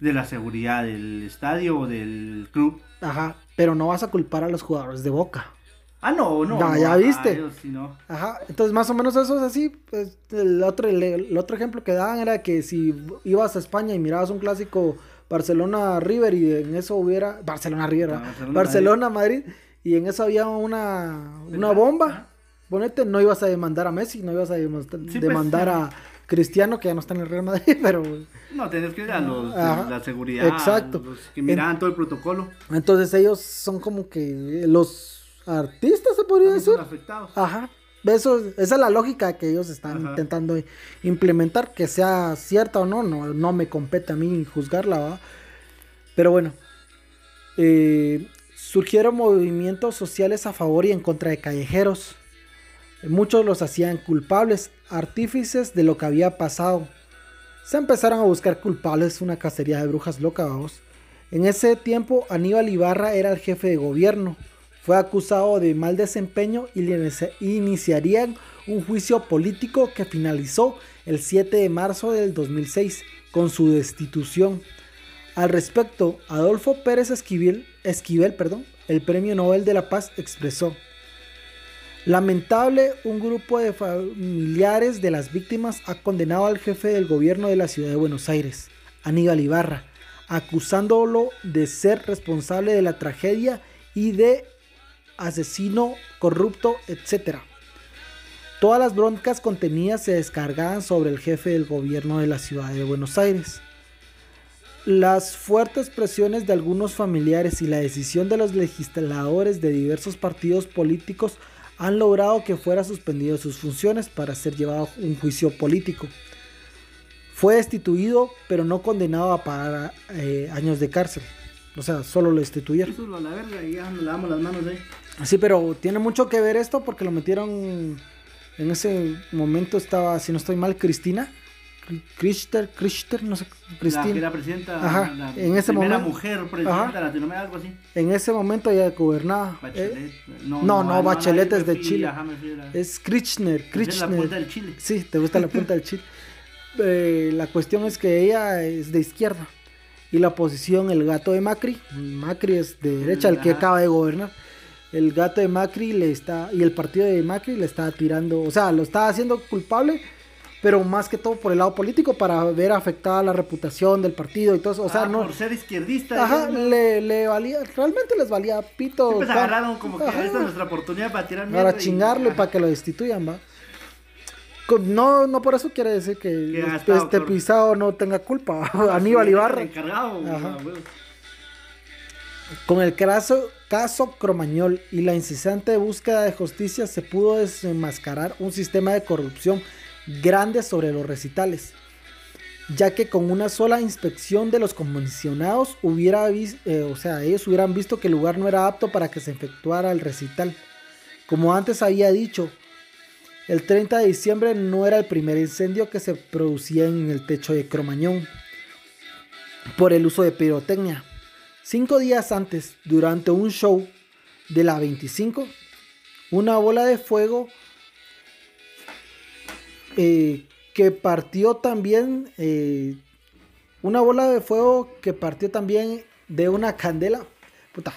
De la seguridad del estadio o del club. Ajá, pero no vas a culpar a los jugadores de Boca. Ah, no, no. Ya- no, ya ajá, viste. ellos sí, no. Ajá, entonces más o menos eso es así. Pues, el, otro, el, el otro ejemplo que daban era que si ibas a España y mirabas un clásico Barcelona-River y en eso hubiera... Barcelona-River, ¿verdad? Barcelona-Madrid. Y en eso había una, una bomba. Ponete, no ibas a demandar a Messi, no ibas a demandar, Sí, pues, demandar a Cristiano, que ya no está en el Real Madrid, pero... No, tenés que ir a los Ajá, la seguridad. exacto. Los que miraban todo el protocolo. Entonces ellos son como que los artistas, se podría son decir. afectados. Ajá. Eso, esa es la lógica que ellos están Ajá. intentando implementar, que sea cierta o no, no, no me compete a mí juzgarla, ¿va? Pero bueno, eh, surgieron movimientos sociales a favor y en contra de callejeros. Muchos los hacían culpables, artífices de lo que había pasado. Se empezaron a buscar culpables, una cacería de brujas loca, vamos. En ese tiempo, Aníbal Ibarra era el jefe de gobierno. Fue acusado de mal desempeño y le inicia- iniciarían un juicio político que finalizó el 7 de marzo del 2006 con su destitución. Al respecto, Adolfo Pérez Esquivel, Esquivel perdón, el Premio Nobel de la Paz expresó, Lamentable, un grupo de familiares de las víctimas ha condenado al jefe del gobierno de la ciudad de Buenos Aires, Aníbal Ibarra, acusándolo de ser responsable de la tragedia y de asesino, corrupto, etc. Todas las broncas contenidas se descargaban sobre el jefe del gobierno de la ciudad de Buenos Aires. Las fuertes presiones de algunos familiares y la decisión de los legisladores de diversos partidos políticos han logrado que fuera suspendido sus funciones para ser llevado a un juicio político. Fue destituido, pero no condenado a pagar eh, años de cárcel. O sea, solo lo destituyeron. Eso la verga y ya nos lavamos las manos ahí. Sí, pero tiene mucho que ver esto porque lo metieron. En ese momento estaba, si no estoy mal, Cristina. Crister, Crister, no sé, Cristina. La presidenta, Ajá, la en ese primera momento- mujer presidenta Ajá. de Latinoamérica, algo así. En ese momento ella gobernaba. Bachelet. Eh, no, no, ahí Bachelet me es de Chile. ajá, a es Kirchner, a la Kirchner. punta del Chile. Sí, te gusta la punta del Chile. Eh, la cuestión es que ella es de izquierda. Y la oposición, el gato de Macri. Macri es de derecha, el que acaba de gobernar. El gato de Macri le está. Y el partido de Macri le está tirando. O sea, lo está haciendo culpable. Pero más que todo por el lado político para ver afectada la reputación del partido y todo eso. O sea, Ah, no. Por ser izquierdista. Ajá, le, le valía. Realmente les valía pito. Siempre se agarraron como que Ajá. esta es nuestra oportunidad para tirar mierda. Para y- chingarle, ajá. para que lo destituyan, va. No, no por eso quiere decir que, este, este pisado no tenga culpa. Aníbal Ibarra. encargado, Ajá. Con el caso, caso Cromañol y la incesante búsqueda de justicia se pudo desenmascarar un sistema de corrupción grande sobre los recitales, ya que con una sola inspección de los comisionados hubiera eh, o sea, ellos hubieran visto que el lugar no era apto para que se efectuara el recital. Como antes había dicho, el 30 de diciembre no era el primer incendio que se producía en el techo de Cromañón por el uso de pirotecnia. Cinco días antes, durante un show de la 25, una bola de fuego eh, que partió también, eh, una bola de fuego que partió también de una candela, puta,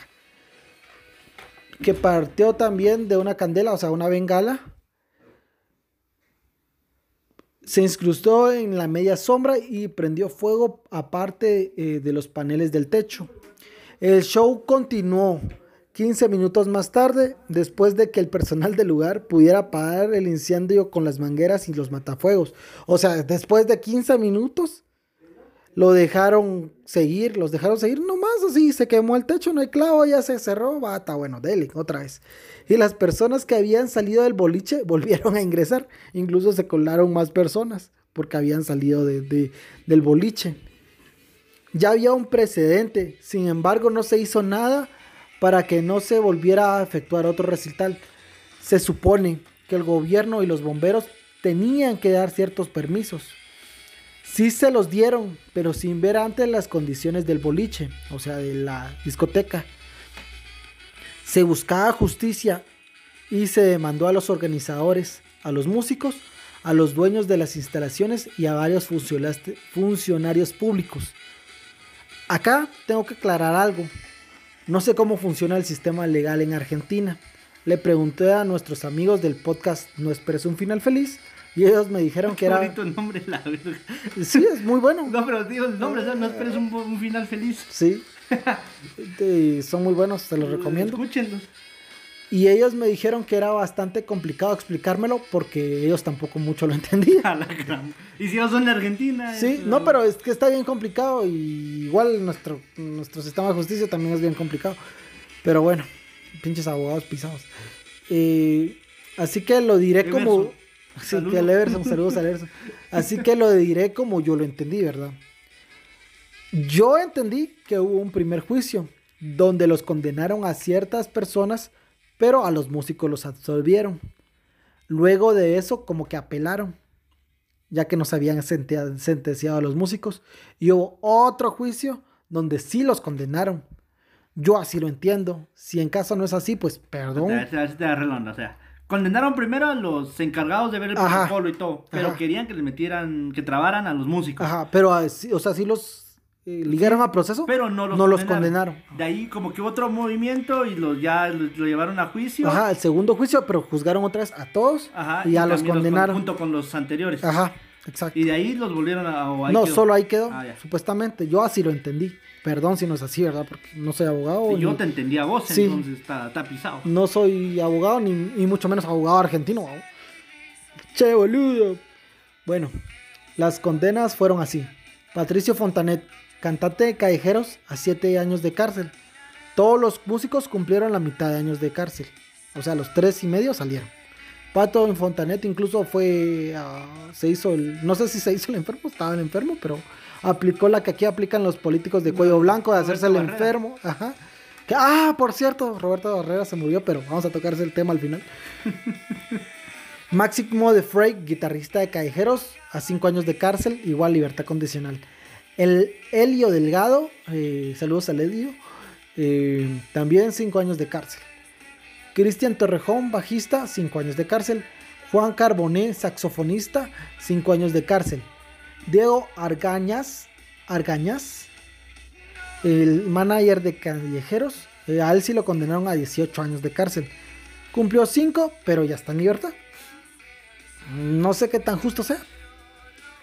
que partió también de una candela, o sea, una bengala, se incrustó en la media sombra y prendió fuego aparte eh, de los paneles del techo. El show continuó 15 minutos más tarde, después de que el personal del lugar pudiera apagar el incendio con las mangueras y los matafuegos. O sea, después de 15 minutos, lo dejaron seguir, los dejaron seguir nomás así, se quemó el techo, no hay clavo, ya se cerró, está bueno, dele, otra vez. Y las personas que habían salido del boliche volvieron a ingresar, incluso se colaron más personas porque habían salido de- del boliche. Ya había un precedente, sin embargo no se hizo nada para que no se volviera a efectuar otro recital. Se supone que el gobierno y los bomberos tenían que dar ciertos permisos. Sí se los dieron, pero sin ver antes las condiciones del boliche, o sea, de la discoteca. Se buscaba justicia y se demandó a los organizadores, a los músicos, a los dueños de las instalaciones y a varios funcionarios públicos. Acá tengo que aclarar algo. No sé cómo funciona el sistema legal en Argentina. Le pregunté a nuestros amigos del podcast No Esperes un Final Feliz y ellos me dijeron que era... bonito nombre, la verga. Sí, es muy bueno. No, pero digo el nombre, o sea, no esperes un, un final feliz. Sí. Eh, son muy buenos, te los recomiendo. Escúchenlos. Y ellos me dijeron que era bastante complicado explicármelo porque ellos tampoco mucho lo entendían. A la gran- Y si ellos son de Argentina. Sí, es, no, pero es que está bien complicado y igual nuestro, nuestro sistema de justicia también es bien complicado. Pero bueno, pinches abogados pisados. Eh, así que lo diré como... Sí, saludos. que al Everson, saludos al Everson. Así que lo diré como yo lo entendí, ¿verdad? Yo entendí que hubo un primer juicio donde los condenaron a ciertas personas, pero a los músicos los absolvieron. Luego de eso, como que apelaron, ya que nos habían sentenciado a los músicos. Y hubo otro juicio donde sí los condenaron. Yo así lo entiendo. Si en caso no es así, pues perdón. O sea, condenaron primero a los encargados de ver el Ajá. protocolo y todo, pero Ajá. querían que les metieran, que trabaran a los músicos. Ajá, pero así, o sea, sí los eh, ligaron a proceso, Pero no los, no los condenaron. condenaron. De ahí como que hubo otro movimiento y los ya lo, lo llevaron a juicio. Ajá, el segundo juicio, pero juzgaron otra vez a todos Ajá, y ya los con- condenaron. junto con los anteriores. Ajá, exacto. Y de ahí los volvieron a... o ahí no, quedó. solo ahí quedó, Ah, supuestamente. Yo así lo entendí. Perdón si no es así, ¿verdad? Porque no soy abogado. Sí, yo ni- te entendía a vos, Sí. entonces está, pisado. No soy abogado, ni, ni mucho menos abogado argentino. Che, boludo. Bueno, las condenas fueron así. Patricio Fontanet, cantante de Callejeros, a 7 años de cárcel. Todos los músicos cumplieron la mitad de años de cárcel. O sea, los tres y medio salieron. Pato en Fontanet incluso fue. se hizo el. No sé si se hizo el enfermo, estaba el enfermo, pero aplicó la que aquí aplican los políticos de cuello blanco de hacerse el enfermo. Ajá. Que- ah, por cierto, Roberto Barrera se murió, pero vamos a tocar ese tema al final. Máximo de Frey, guitarrista de Callejeros, a 5 años de cárcel, igual libertad condicional. El Helio Delgado, eh, saludos al Helio, eh, también 5 años de cárcel. Cristian Torrejón, bajista, 5 años de cárcel. Juan Carboné, saxofonista, 5 años de cárcel. Diego Argañas, Argañas, el manager de Callejeros, eh, a él sí lo condenaron a 18 años de cárcel. Cumplió 5, pero ya está en libertad. No sé qué tan justo sea,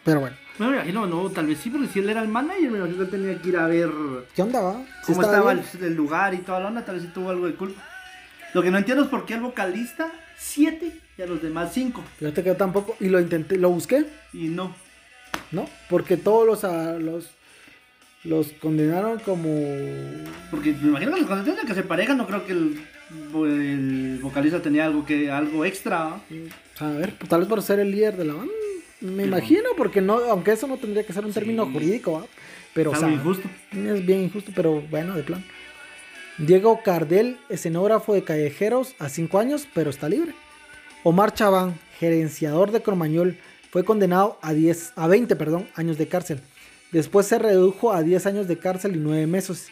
pero bueno. No, me imagino, no, tal vez sí, porque si él era el manager, me imagino que él tenía que ir a ver ¿Qué onda, va? ¿Sí cómo estaba el lugar y toda la onda, tal vez sí tuvo algo de culpa. Lo que no entiendo es por qué el vocalista 7 y a los demás 5 Fíjate que yo tampoco, y lo intenté, lo busqué, y no. ¿No? Porque todos los, ah, los, los condenaron como... Porque me imagino que los de que se parejan, no creo que el, el vocalista tenía algo que algo extra. ¿va? A ver, pues, tal vez por ser el líder de la banda. Me imagino, porque no, aunque eso no tendría que ser un término jurídico, ¿va? Pero, o sea, injusto. Es bien injusto, pero bueno, de plan. Diego Cardel, escenógrafo de Callejeros, a 5 años, pero está libre. Omar Chaván, gerenciador de Cromañol, fue condenado a 10, a 20, perdón, años de cárcel. Después se redujo a 10 años de cárcel y 9 meses.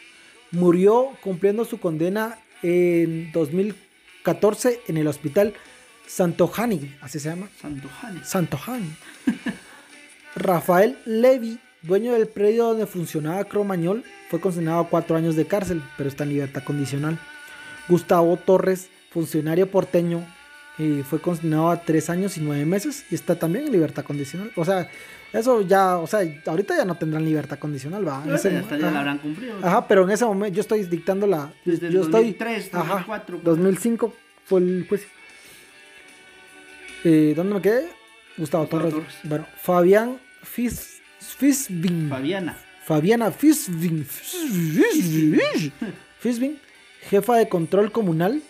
Murió cumpliendo su condena en 2014 en el hospital Santojani, así se llama. Santo Janes. Santojani. Rafael Levy, dueño del predio donde funcionaba Cromañol, fue condenado a cuatro años de cárcel, pero está en libertad condicional. Gustavo Torres, funcionario porteño, eh, fue condenado a tres años y nueve meses y está también en libertad condicional. O sea, eso ya, o sea, ahorita ya no tendrán libertad condicional, va. Bueno, ese- ya hasta ya ajá. la habrán cumplido. Ajá, pero en ese momento yo estoy dictando la. Desde el yo estoy, 2003, ajá, 2004, pues. 2005 fue el juicio. Eh, ¿Dónde me quedé? Gustavo Gustavo Torres. Torres. Bueno, Fabián Fis, Fisbin. Fabiana. Fabiana. Fisbin. Fisbin, jefa de control comunal,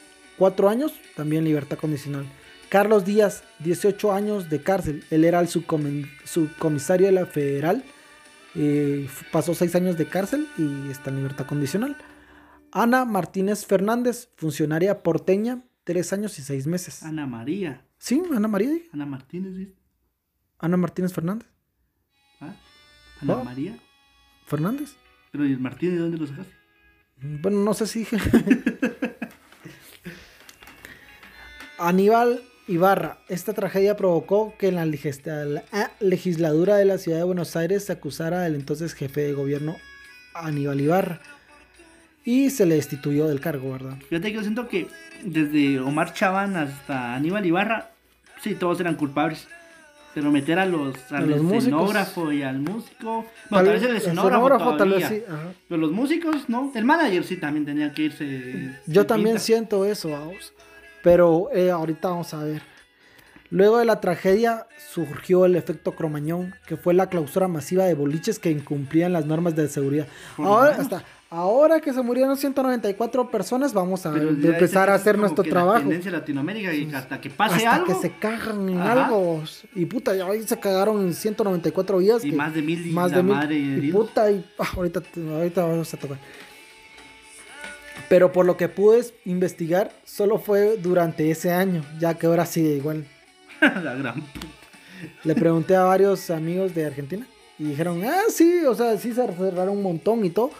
cuatro años, también libertad condicional. Carlos Díaz, 18 años de cárcel. Él era el subcomisario de la federal. Eh, pasó seis años de cárcel y está en libertad condicional. Ana Martínez Fernández, funcionaria porteña, tres años y seis meses. Ana María. Sí, Ana María. Ana Martínez, ¿viste? Ana Martínez Fernández. ¿Ah? Ana Oh. María. Fernández. Pero ¿y el Martínez de dónde lo sacaste? Bueno, no sé si dije. Aníbal Ibarra. Esta tragedia provocó que en la legis- la, legislatura de la ciudad de Buenos Aires se acusara al entonces jefe de gobierno Aníbal Ibarra. Y se le destituyó del cargo, ¿verdad? Fíjate que yo siento que desde Omar Chaván hasta Aníbal Ibarra, sí, todos eran culpables. Pero meter a los, al los músicos. escenógrafo y al músico. Bueno, tal vez el escenógrafo, escenógrafo, tal vez sí. ajá. Pero los músicos, no. El manager sí también tenía que irse. Yo también pinta. siento eso, vamos. Pero eh, ahorita vamos a ver. Luego de la tragedia surgió el efecto cromañón, que fue la clausura masiva de boliches que incumplían las normas de seguridad. Ahora, hasta ahora que se murieron 194 personas, vamos a empezar a hacer nuestro que La trabajo. tendencia en Latinoamérica y hasta que pase Hasta algo. que se cagan en Ajá. algo. Y puta, ya hoy se cagaron en 194 días. Y que- más de mil y más la de mil. madre y heridos. puta, y ah, ahorita, ahorita vamos a tocar. Pero por lo que pude investigar, solo fue durante ese año, ya que ahora sigue igual. la gran puta. Le pregunté a varios amigos de Argentina y dijeron, ah, sí, o sea, sí se cerraron un montón y todo.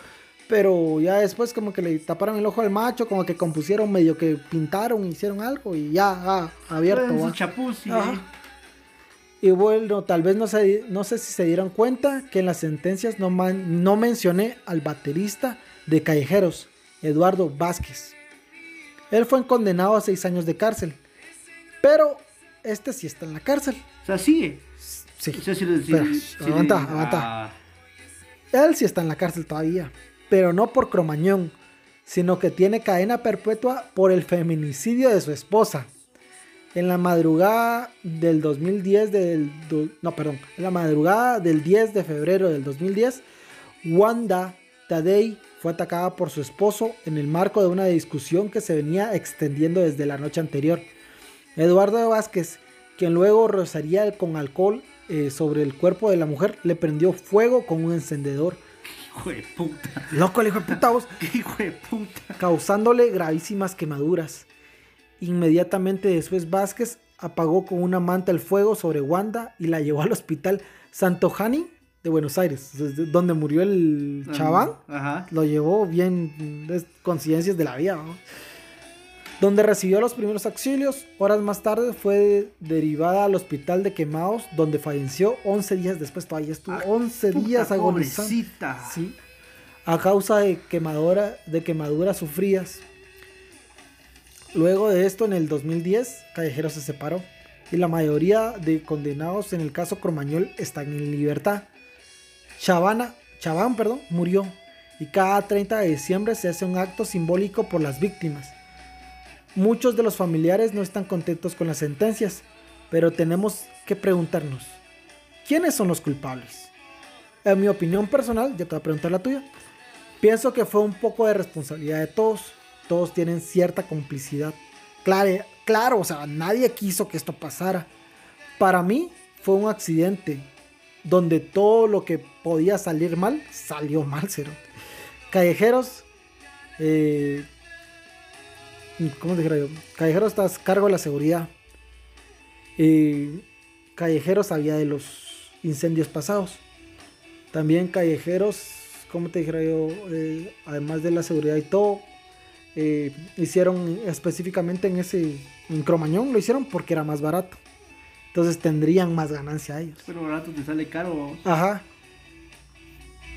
Pero ya después como que le taparon el ojo al macho, como que compusieron medio que pintaron, hicieron algo y ya, ah, abierto. Su chapuz y Ajá. Y bueno, tal vez no, se, no sé si se dieron cuenta que en las sentencias no, no mencioné al baterista de Callejeros, Eduardo Vázquez. Él fue condenado a seis años de cárcel. Pero este sí está en la cárcel. O sea, sigue. Sí. aguanta, aguanta. Él sí está en la cárcel todavía. Pero no por cromañón, sino que tiene cadena perpetua por el feminicidio de su esposa. En la madrugada del 2010 del no, perdón, en la madrugada del 10 de febrero del 2010, Wanda Tadei fue atacada por su esposo en el marco de una discusión que se venía extendiendo desde la noche anterior. Eduardo Vázquez, quien luego rozaría con alcohol eh, sobre el cuerpo de la mujer, le prendió fuego con un encendedor. Hijo de puta. Loco, el hijo de puta vos. Hijo de puta. Causándole gravísimas quemaduras. Inmediatamente después Vázquez apagó con una manta el fuego sobre Wanda y la llevó al hospital Santo Jani de Buenos Aires, donde murió el chabán. Lo llevó bien, coincidencias de la vida. Donde recibió los primeros auxilios, horas más tarde fue derivada al hospital de Quemados, donde falleció 11 días después. Todavía estuvo 11 ah, días agonizando. Sí, a causa de, de quemaduras sufridas. Luego de esto, en el 2010, Callejero se separó y la mayoría de condenados en el caso Cromañol están en libertad. Chavana, Chaván perdón, murió y cada 30 de diciembre se hace un acto simbólico por las víctimas. Muchos de los familiares no están contentos con las sentencias, pero tenemos que preguntarnos, ¿quiénes son los culpables? En mi opinión personal, ya te voy a preguntar la tuya, pienso que fue un poco de responsabilidad de todos todos tienen cierta complicidad. Claro, claro, o sea, nadie quiso que esto pasara. Para mí fue un accidente donde todo lo que podía salir mal, salió mal, cero. Callejeros, eh, ¿cómo dijera yo? Callejeros está cargo de la seguridad. Callejeros sabía de los incendios pasados. También Callejeros, ¿cómo te dijera yo? Eh, además de la seguridad y todo, eh, hicieron específicamente en ese en Cromañón, lo hicieron porque era más barato. Entonces tendrían más ganancia ellos. Pero barato te sale caro. Ajá.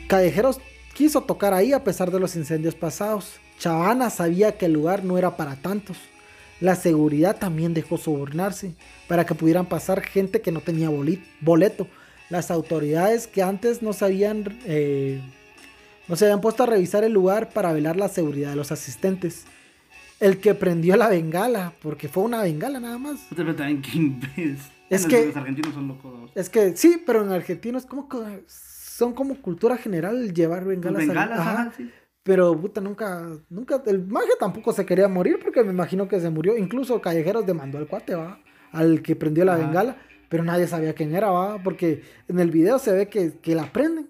Callejeros quiso tocar ahí a pesar de los incendios pasados. Chavana sabía que el lugar no era para tantos. La seguridad también dejó sobornarse para que pudieran pasar gente que no tenía boleto. Las autoridades que antes no sabían eh, no se habían puesto a revisar el lugar para velar la seguridad de los asistentes. El que prendió la bengala, porque fue una bengala nada más. Es que los argentinos son locos. Es que sí, pero en argentinos como son como cultura general llevar bengalas. bengalas ajá, sí. Pero puta, nunca, nunca, el maje tampoco se quería morir porque me imagino que se murió. Incluso Callejeros demandó al cuate, va, al que prendió la bengala, pero nadie sabía quién era, va, porque en el video se ve que, que la prenden.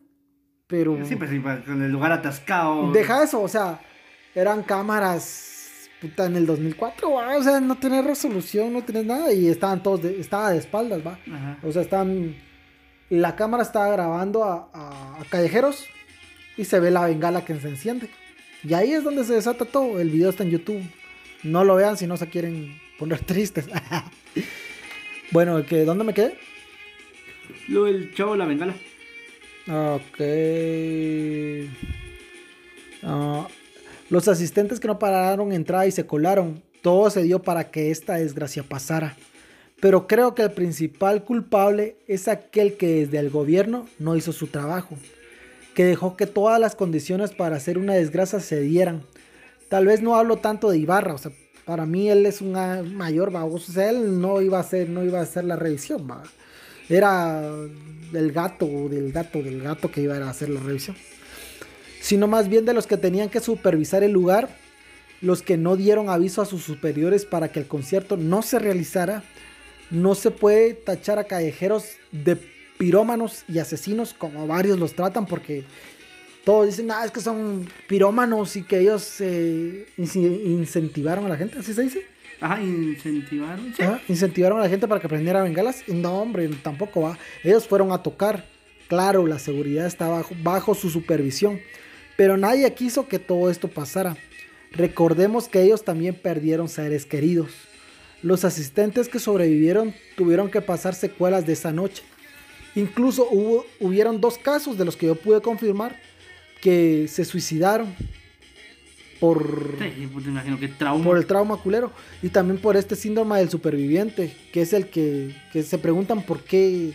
Pero. Sí, pues con el lugar atascado. Deja eso, o sea, eran cámaras. Puta, en el 2004, o sea, no tenés resolución, no tenés nada. Y estaban todos, de, estaba de espaldas, va. O sea, están. La cámara estaba grabando a, a, callejeros y se ve la bengala que se enciende. Y ahí es donde se desata todo. El video está en YouTube. No lo vean si no se quieren poner tristes. bueno, que ¿dónde me quedé? Lo del chavo la bengala. Ok. Ah, los asistentes que no pararon entrada y se colaron. Todo se dio para que esta desgracia pasara. Pero creo que el principal culpable es aquel que desde el gobierno no hizo su trabajo. Que dejó que todas las condiciones para hacer una desgracia se dieran. Tal vez no hablo tanto de Ibarra, o sea, para mí él es un mayor baboso. O sea, él no iba a hacer, no iba a hacer la revisión, era del gato, del gato, del gato que iba a hacer la revisión. Sino más bien de los que tenían que supervisar el lugar, los que no dieron aviso a sus superiores para que el concierto no se realizara. No se puede tachar a callejeros de pirómanos y asesinos como varios los tratan porque todos dicen, ah, es que son pirómanos y que ellos eh, incentivaron a la gente, así se dice. Ajá, incentivaron. incentivaron a la gente para que aprendiera bengalas. No, hombre, tampoco va. Ellos fueron a tocar. Claro, la seguridad está bajo, bajo su supervisión. Pero nadie quiso que todo esto pasara. Recordemos que ellos también perdieron seres queridos. Los asistentes que sobrevivieron tuvieron que pasar secuelas de esa noche. Incluso hubo, hubieron dos casos de los que yo pude confirmar que se suicidaron por, Sí, pues, imagino que trauma. por el trauma culero y también por este síndrome del superviviente, que es el que, que se preguntan por qué,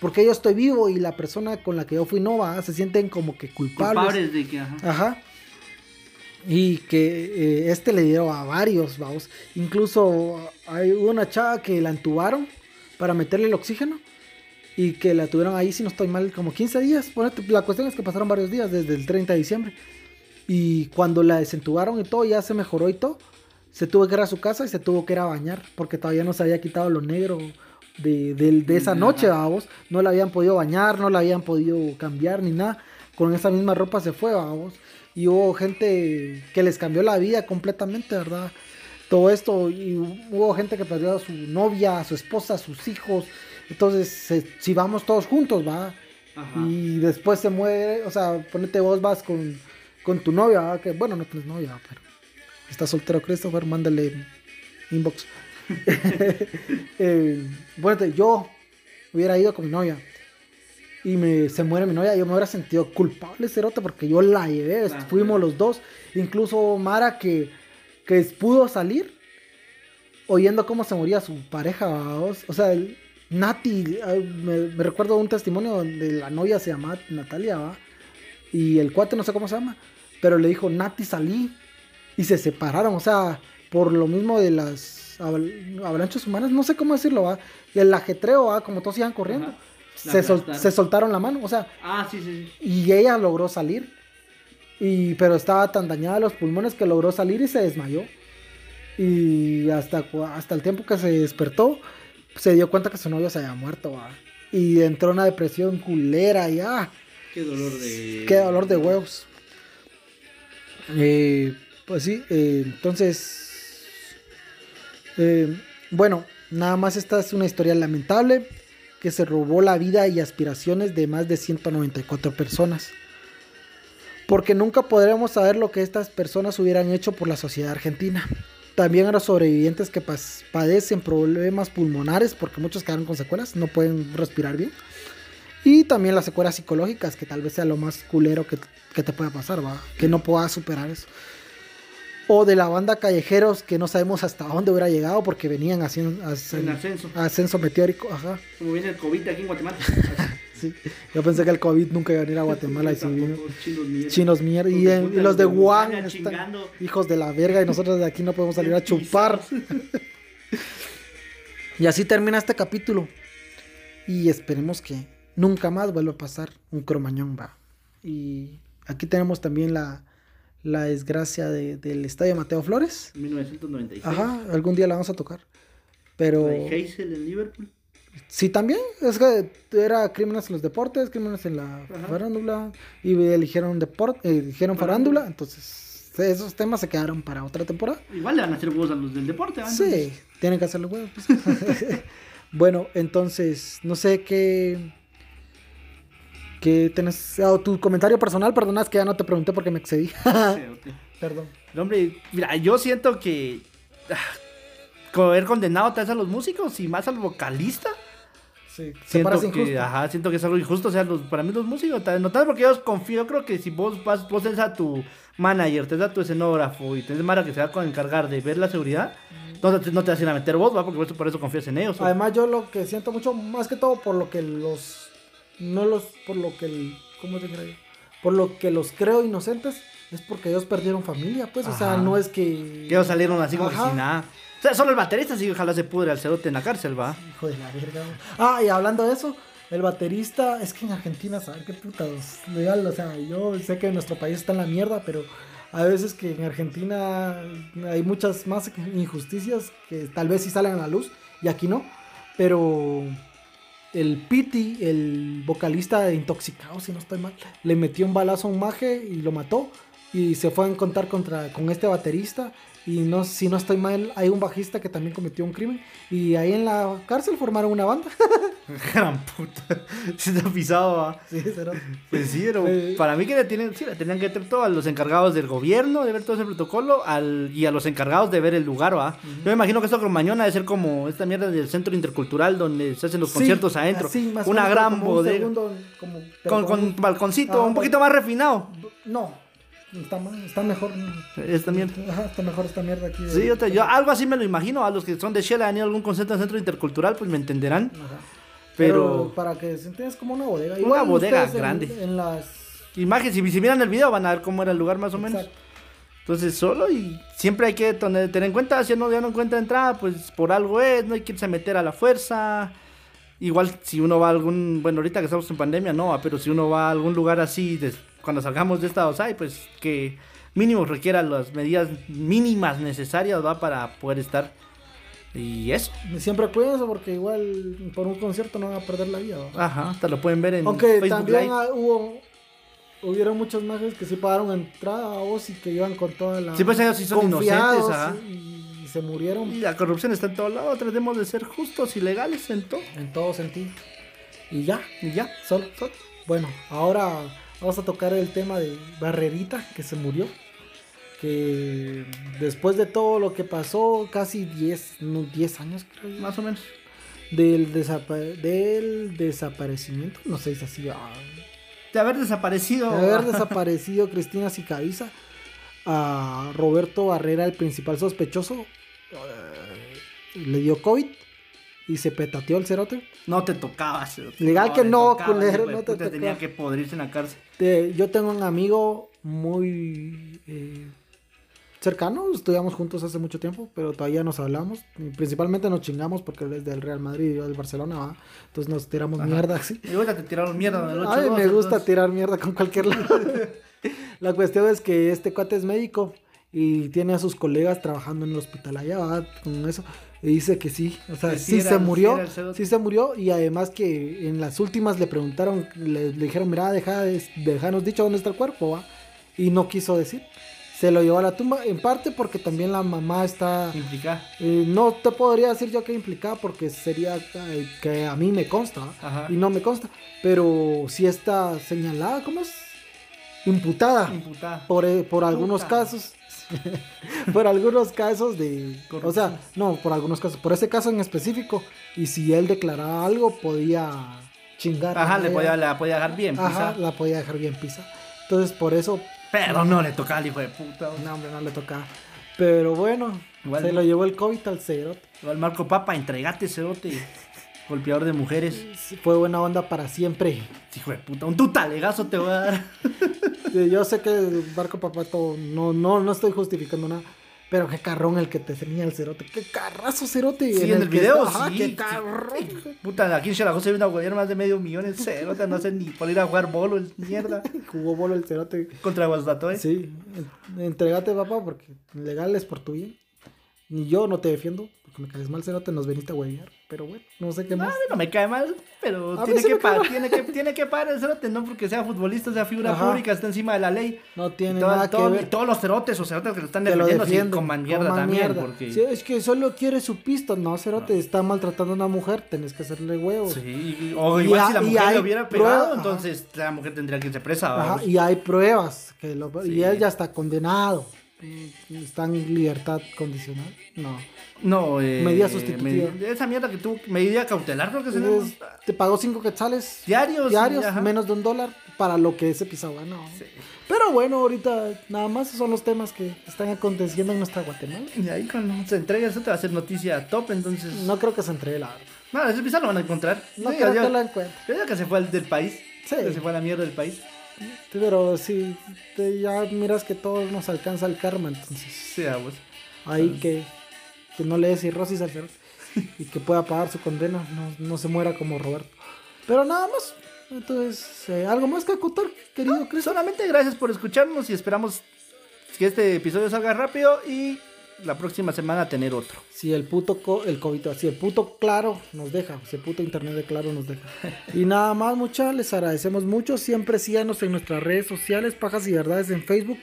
por qué yo estoy vivo y la persona con la que yo fui no va, se sienten como que culpables. culpables de que, ajá. Ajá. Y que eh, este le dio a varios, vamos. Incluso hay una chava que la entubaron para meterle el oxígeno. Y que la tuvieron ahí, si no estoy mal, como 15 días. La cuestión es que pasaron varios días, desde el 30 de diciembre. Y cuando la desentubaron y todo, ya se mejoró y todo. Se tuvo que ir a su casa y se tuvo que ir a bañar. Porque todavía no se había quitado lo negro de, de- de esa noche, vamos. No la habían podido bañar, no la habían podido cambiar ni nada. Con esa misma ropa se fue, vamos. Y hubo gente que les cambió la vida completamente, ¿verdad? Todo esto, y hubo gente que perdió a su novia, a su esposa, a sus hijos. Entonces, se- si vamos todos juntos, va. Ajá. Y después se muere, o sea, ponete vos vas con, con tu novia, ¿va? que bueno, no tienes novia, pero estás soltero, Christopher, mándale inbox. eh, ponete, yo hubiera ido con mi novia y me, se muere mi novia, yo me hubiera sentido culpable, cerote, porque yo la llevé, fuimos los dos, incluso Mara que, que pudo salir oyendo cómo se moría su pareja, o sea, el- Nati, me recuerdo un testimonio donde la novia se llamaba Natalia, ¿va? y el cuate no sé cómo se llama, pero le dijo, Nati salí, y se separaron, o sea, por lo mismo de las aval- avalanchas humanas, no sé cómo decirlo, ¿va? El ajetreo, ¿va? Como todos iban corriendo, se, sol- aplastaron. se soltaron la mano, o sea, Ah, sí, sí, sí. y ella logró salir. Y, pero estaba tan dañada de los pulmones que logró salir y se desmayó. Y hasta, hasta el tiempo que se despertó, se dio cuenta que su novio se había muerto. ¿va? Y entró en una depresión culera y ah, Qué dolor de. qué dolor de huevos. Eh, pues sí, eh, entonces... eh, bueno, nada más esta es una historia lamentable que se robó la vida y aspiraciones de más de 194 personas. Porque nunca podremos saber lo que estas personas hubieran hecho por la sociedad argentina. También a los sobrevivientes que padecen problemas pulmonares, porque muchos quedaron con secuelas, no pueden respirar bien. Y también las secuelas psicológicas, que tal vez sea lo más culero que, que te pueda pasar, ¿va? Que no puedas superar eso. O de la banda Callejeros, que no sabemos hasta dónde hubiera llegado, porque venían En ascenso. ascenso meteórico. Ajá, Como viene el COVID aquí en Guatemala. sí. Yo pensé que el COVID nunca iba a venir a Guatemala y sí vino. Chinos mierda. Y, en- los de Wuhan están hijos de la verga y nosotros de aquí no podemos salir a chupar. Y así termina este capítulo. Y esperemos que nunca más vuelva a pasar un cromañón, va. Y aquí tenemos también la, la desgracia de- del estadio Mateo Flores. 1996. Ajá, algún día la vamos a tocar. Pero Hazel en Liverpool. sí, también. Es que era crímenes en los deportes, crímenes en la Ajá. farándula. Y eligieron, deporte, eligieron farándula. Entonces, esos temas se quedaron para otra temporada. Igual le van a hacer huevos a los del deporte, ¿va? Sí, tienen que hacerlo huevos. pues. bueno, entonces, no sé qué. ¿Qué tenés? ah, tu comentario personal, perdona, es que ya no te pregunté porque me excedí. Sí, ok. Perdón. No, Hombre, mira, yo siento que. ah, haber condenado tal vez a los músicos y más al vocalista. Sí, Siento que, injusto. ajá, siento que es algo injusto. O sea, los- para mí los músicos, tal no tanto porque yo confío, creo que si vos vas, vos tenés a tu manager, tenés a tu escenógrafo y tenés Mara que se va a encargar de ver la seguridad, no te, no te vas a ir a meter vos, va, porque por eso, por eso confías en ellos. Además, yo lo que siento mucho, más que todo por lo que los. No los. Por lo que. El, ¿Cómo te yo? Por lo que los creo inocentes, es porque ellos perdieron familia, pues. O sea, no es que. que ellos salieron así como que sin nada. O sea, solo el baterista sí ojalá se pudre al cerote en la cárcel, va. Hijo de la verga. Ah, y hablando de eso, el baterista, es que en Argentina, ¿saben qué putas? Legal, o sea, yo sé que nuestro país está en la mierda, pero hay veces que en Argentina hay muchas más injusticias que tal vez sí salen a la luz y aquí no. Pero el Piti, el vocalista Intoxicado, si no estoy mal, le metió un balazo a un maje y lo mató. y se fue a encontrar contra, con este baterista y no, si no estoy mal, hay un bajista que también cometió un crimen. Y ahí en la cárcel formaron una banda. Gran puta. Se te ha pisado, ¿va? sí, será. Pues sí, pero para mí que le tienen, sí, le tenían que tener todo a los encargados del gobierno de ver todo ese protocolo al, y a los encargados de ver el lugar, ¿va? Yo me imagino que esto con Mañona debe ser como esta mierda del centro intercultural donde se hacen los Sí, conciertos adentro. así, más Una gran como un bodega. segundo, como- pero Con, con un- balconcito, Ah, un poquito más refinado. No, está, está mejor. Esta mierda. Ajá, está mejor esta mierda aquí. de- Sí, yo, te- yo algo así me lo imagino. A los que son de Shela han ido a algún concierto en centro intercultural, pues me entenderán. Ajá. Pero- Pero, para que se entienda es como una bodega. Una bodega en- grande. En, las. Imagen, si, si miran el video van a ver cómo era el lugar más o menos. Exacto. Entonces solo y siempre hay que tener en cuenta, si uno ya no encuentra entrada, pues por algo es, no hay que irse a meter a la fuerza. Igual si uno va a algún, bueno ahorita que estamos en pandemia no, pero si uno va a algún lugar así, des- cuando salgamos de esta OSAI, pues que mínimo requiera las medidas mínimas necesarias ¿va? para poder estar. Y eso, Siempre cuídense porque igual por un concierto no van a perder la vida. ¿va? ajá, hasta lo pueden ver en Aunque Facebook también Live. ah, hubo. Hubieron muchos mages que sí pagaron entrada a vos y que iban con toda la. Sí, pues ellos sí son inocentes, ajá. Y, y se murieron Y la corrupción está en todos lados, tratemos de ser justos y legales en todo. en todo sentido. Y ya, Y ya. solo, solo. Bueno, ahora vamos a tocar el tema de Barrerita, que se murió. Que después de todo lo que pasó, casi 10, no, 10 años creo yo, Más o menos. del, desapa- del desaparecimiento, no sé si así, ah, De haber desaparecido. de haber desaparecido Cristina Sicabiza, a Roberto Barrera, el principal sospechoso, eh, le dio COVID y se petateó el cerote. No te tocaba. cerote. Legal que no, tocaba, culero, no te puta, Tenía tocaba. que podrirse en la cárcel. Te- yo tengo un amigo muy eh, cercano, estudiamos juntos hace mucho tiempo, pero todavía nos hablamos. Principalmente nos chingamos porque él es del Real Madrid y yo del Barcelona, ¿va? entonces nos tiramos Ajá. mierda te tiraron mierda del 8 Ay, me gusta tirar mierda con cualquier lado. La cuestión es que este cuate es médico y tiene a sus colegas trabajando en el hospital allá, ¿va? con eso. Y dice que sí, o sea, Que sí sí, era- se murió, sí se murió y además que en las últimas le preguntaron, le, le dijeron, mira, deja, de- dejanos dicho dónde está el cuerpo, ¿va? Y no quiso decir. Se lo llevó a la tumba, en parte porque también la mamá está... Implicar. eh, no te podría decir yo que implicada porque sería eh, que a mí me consta y no me consta, pero sí está señalada, ¿cómo es? Imputada Imputada. por, eh, por algunos Puta. casos. por algunos casos de... O sea, no, por algunos casos. Por ese caso en específico. Y si él declaraba algo, podía chingar. Ajá, le podía, la podía dejar bien Ajá, pisar. la podía dejar bien pisa. Entonces, por eso, Pero no le tocaba al hijo de puta. no, hombre, no le tocaba. Pero bueno, Igual se lo llevó el COVID al cerote. Igual Marco Papa, entregate cerote. Golpeador de mujeres. Fue buena onda para siempre. Hijo de puta. Un tutalegazo te voy a dar. Yo sé que el barco papato no, no, no estoy justificando nada. Pero qué carrón el que te tenía el cerote. Qué carrazo cerote. Sí, en el que video, está- Ajá, sí. qué carrón. Puta, aquí en Xelajú se ve una gobierno más de medio millón en cerote. No sé ni por ir a jugar bolo, el mierda. Jugó bolo el cerote. Contra Guastatoy. Sí, en- entregate papá porque legal es por tu bien. Ni yo no te defiendo porque me caes mal cerote, nos veniste a huevear. Pero bueno, no sé qué A más. no me cae mal, pero tiene que, me cae pa- mal. tiene, que, tiene que pagar el cerote, no porque sea futbolista, sea figura Ajá. pública, está encima de la ley. No tiene Y todo- nada todo- que y ver. todos los cerotes o cerotes que lo están lo defendiendo, sí, defienden. coman mierda coman también. mierda. Porque... Sí, es que solo quiere su pisto. No, cerote, está maltratando a una mujer, tenés que hacerle huevos. Sí, y- o Y igual ha- si la y mujer le hubiera pegado, prueba- entonces la mujer tendría que irse presa. Ajá, y hay pruebas. Que lo- Sí. Y él ya está condenado. Mm, Está en libertad condicional. No. No, eh, Medida sustitutiva. esa mierda que tú, medida cautelar, creo que se llama. Te pagó cinco quetzales Diarios. diarios, ajá. menos de un dólar para lo que ese pisado ganó. Sí. Pero bueno, ahorita nada más son los temas que están aconteciendo en nuestra Guatemala. Y ahí cuando se entrega eso te va a hacer noticia top, entonces... No, No creo que se entregue la verdad. ese pisado lo van a encontrar. No Sí, creo ya- que lo encuentre. Yo digo que se fue al del país. Sí. Que se fue a la mierda del país. Pero sí, te- ya miras que todos nos alcanza el karma, entonces Sí, vos. ahí que, que no le dé cirrosis al cerote y que pueda pagar su condena, no, no se muera como Roberto. Pero nada más. Entonces, eh, ¿algo más que acotar, querido Chris? Solamente gracias por escucharnos y esperamos que este episodio salga rápido y la próxima semana tener otro. Si el puto, co el COVID, si el puto claro nos deja, si el puto internet de claro nos deja. y nada más, muchachos, les agradecemos mucho. Siempre síganos en nuestras redes sociales, Pajas y Verdades en Facebook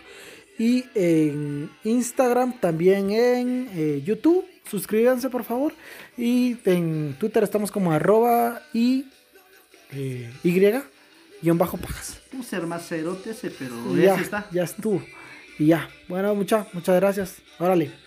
y en Instagram, también en eh, YouTube. Suscríbanse, por favor. Y en Twitter estamos como arroba y, eh, y guion bajo pajas. Un ser más cerote ese, pero ya, ya está. Ya estuvo. Y ya. Bueno, muchas, muchas gracias. Órale.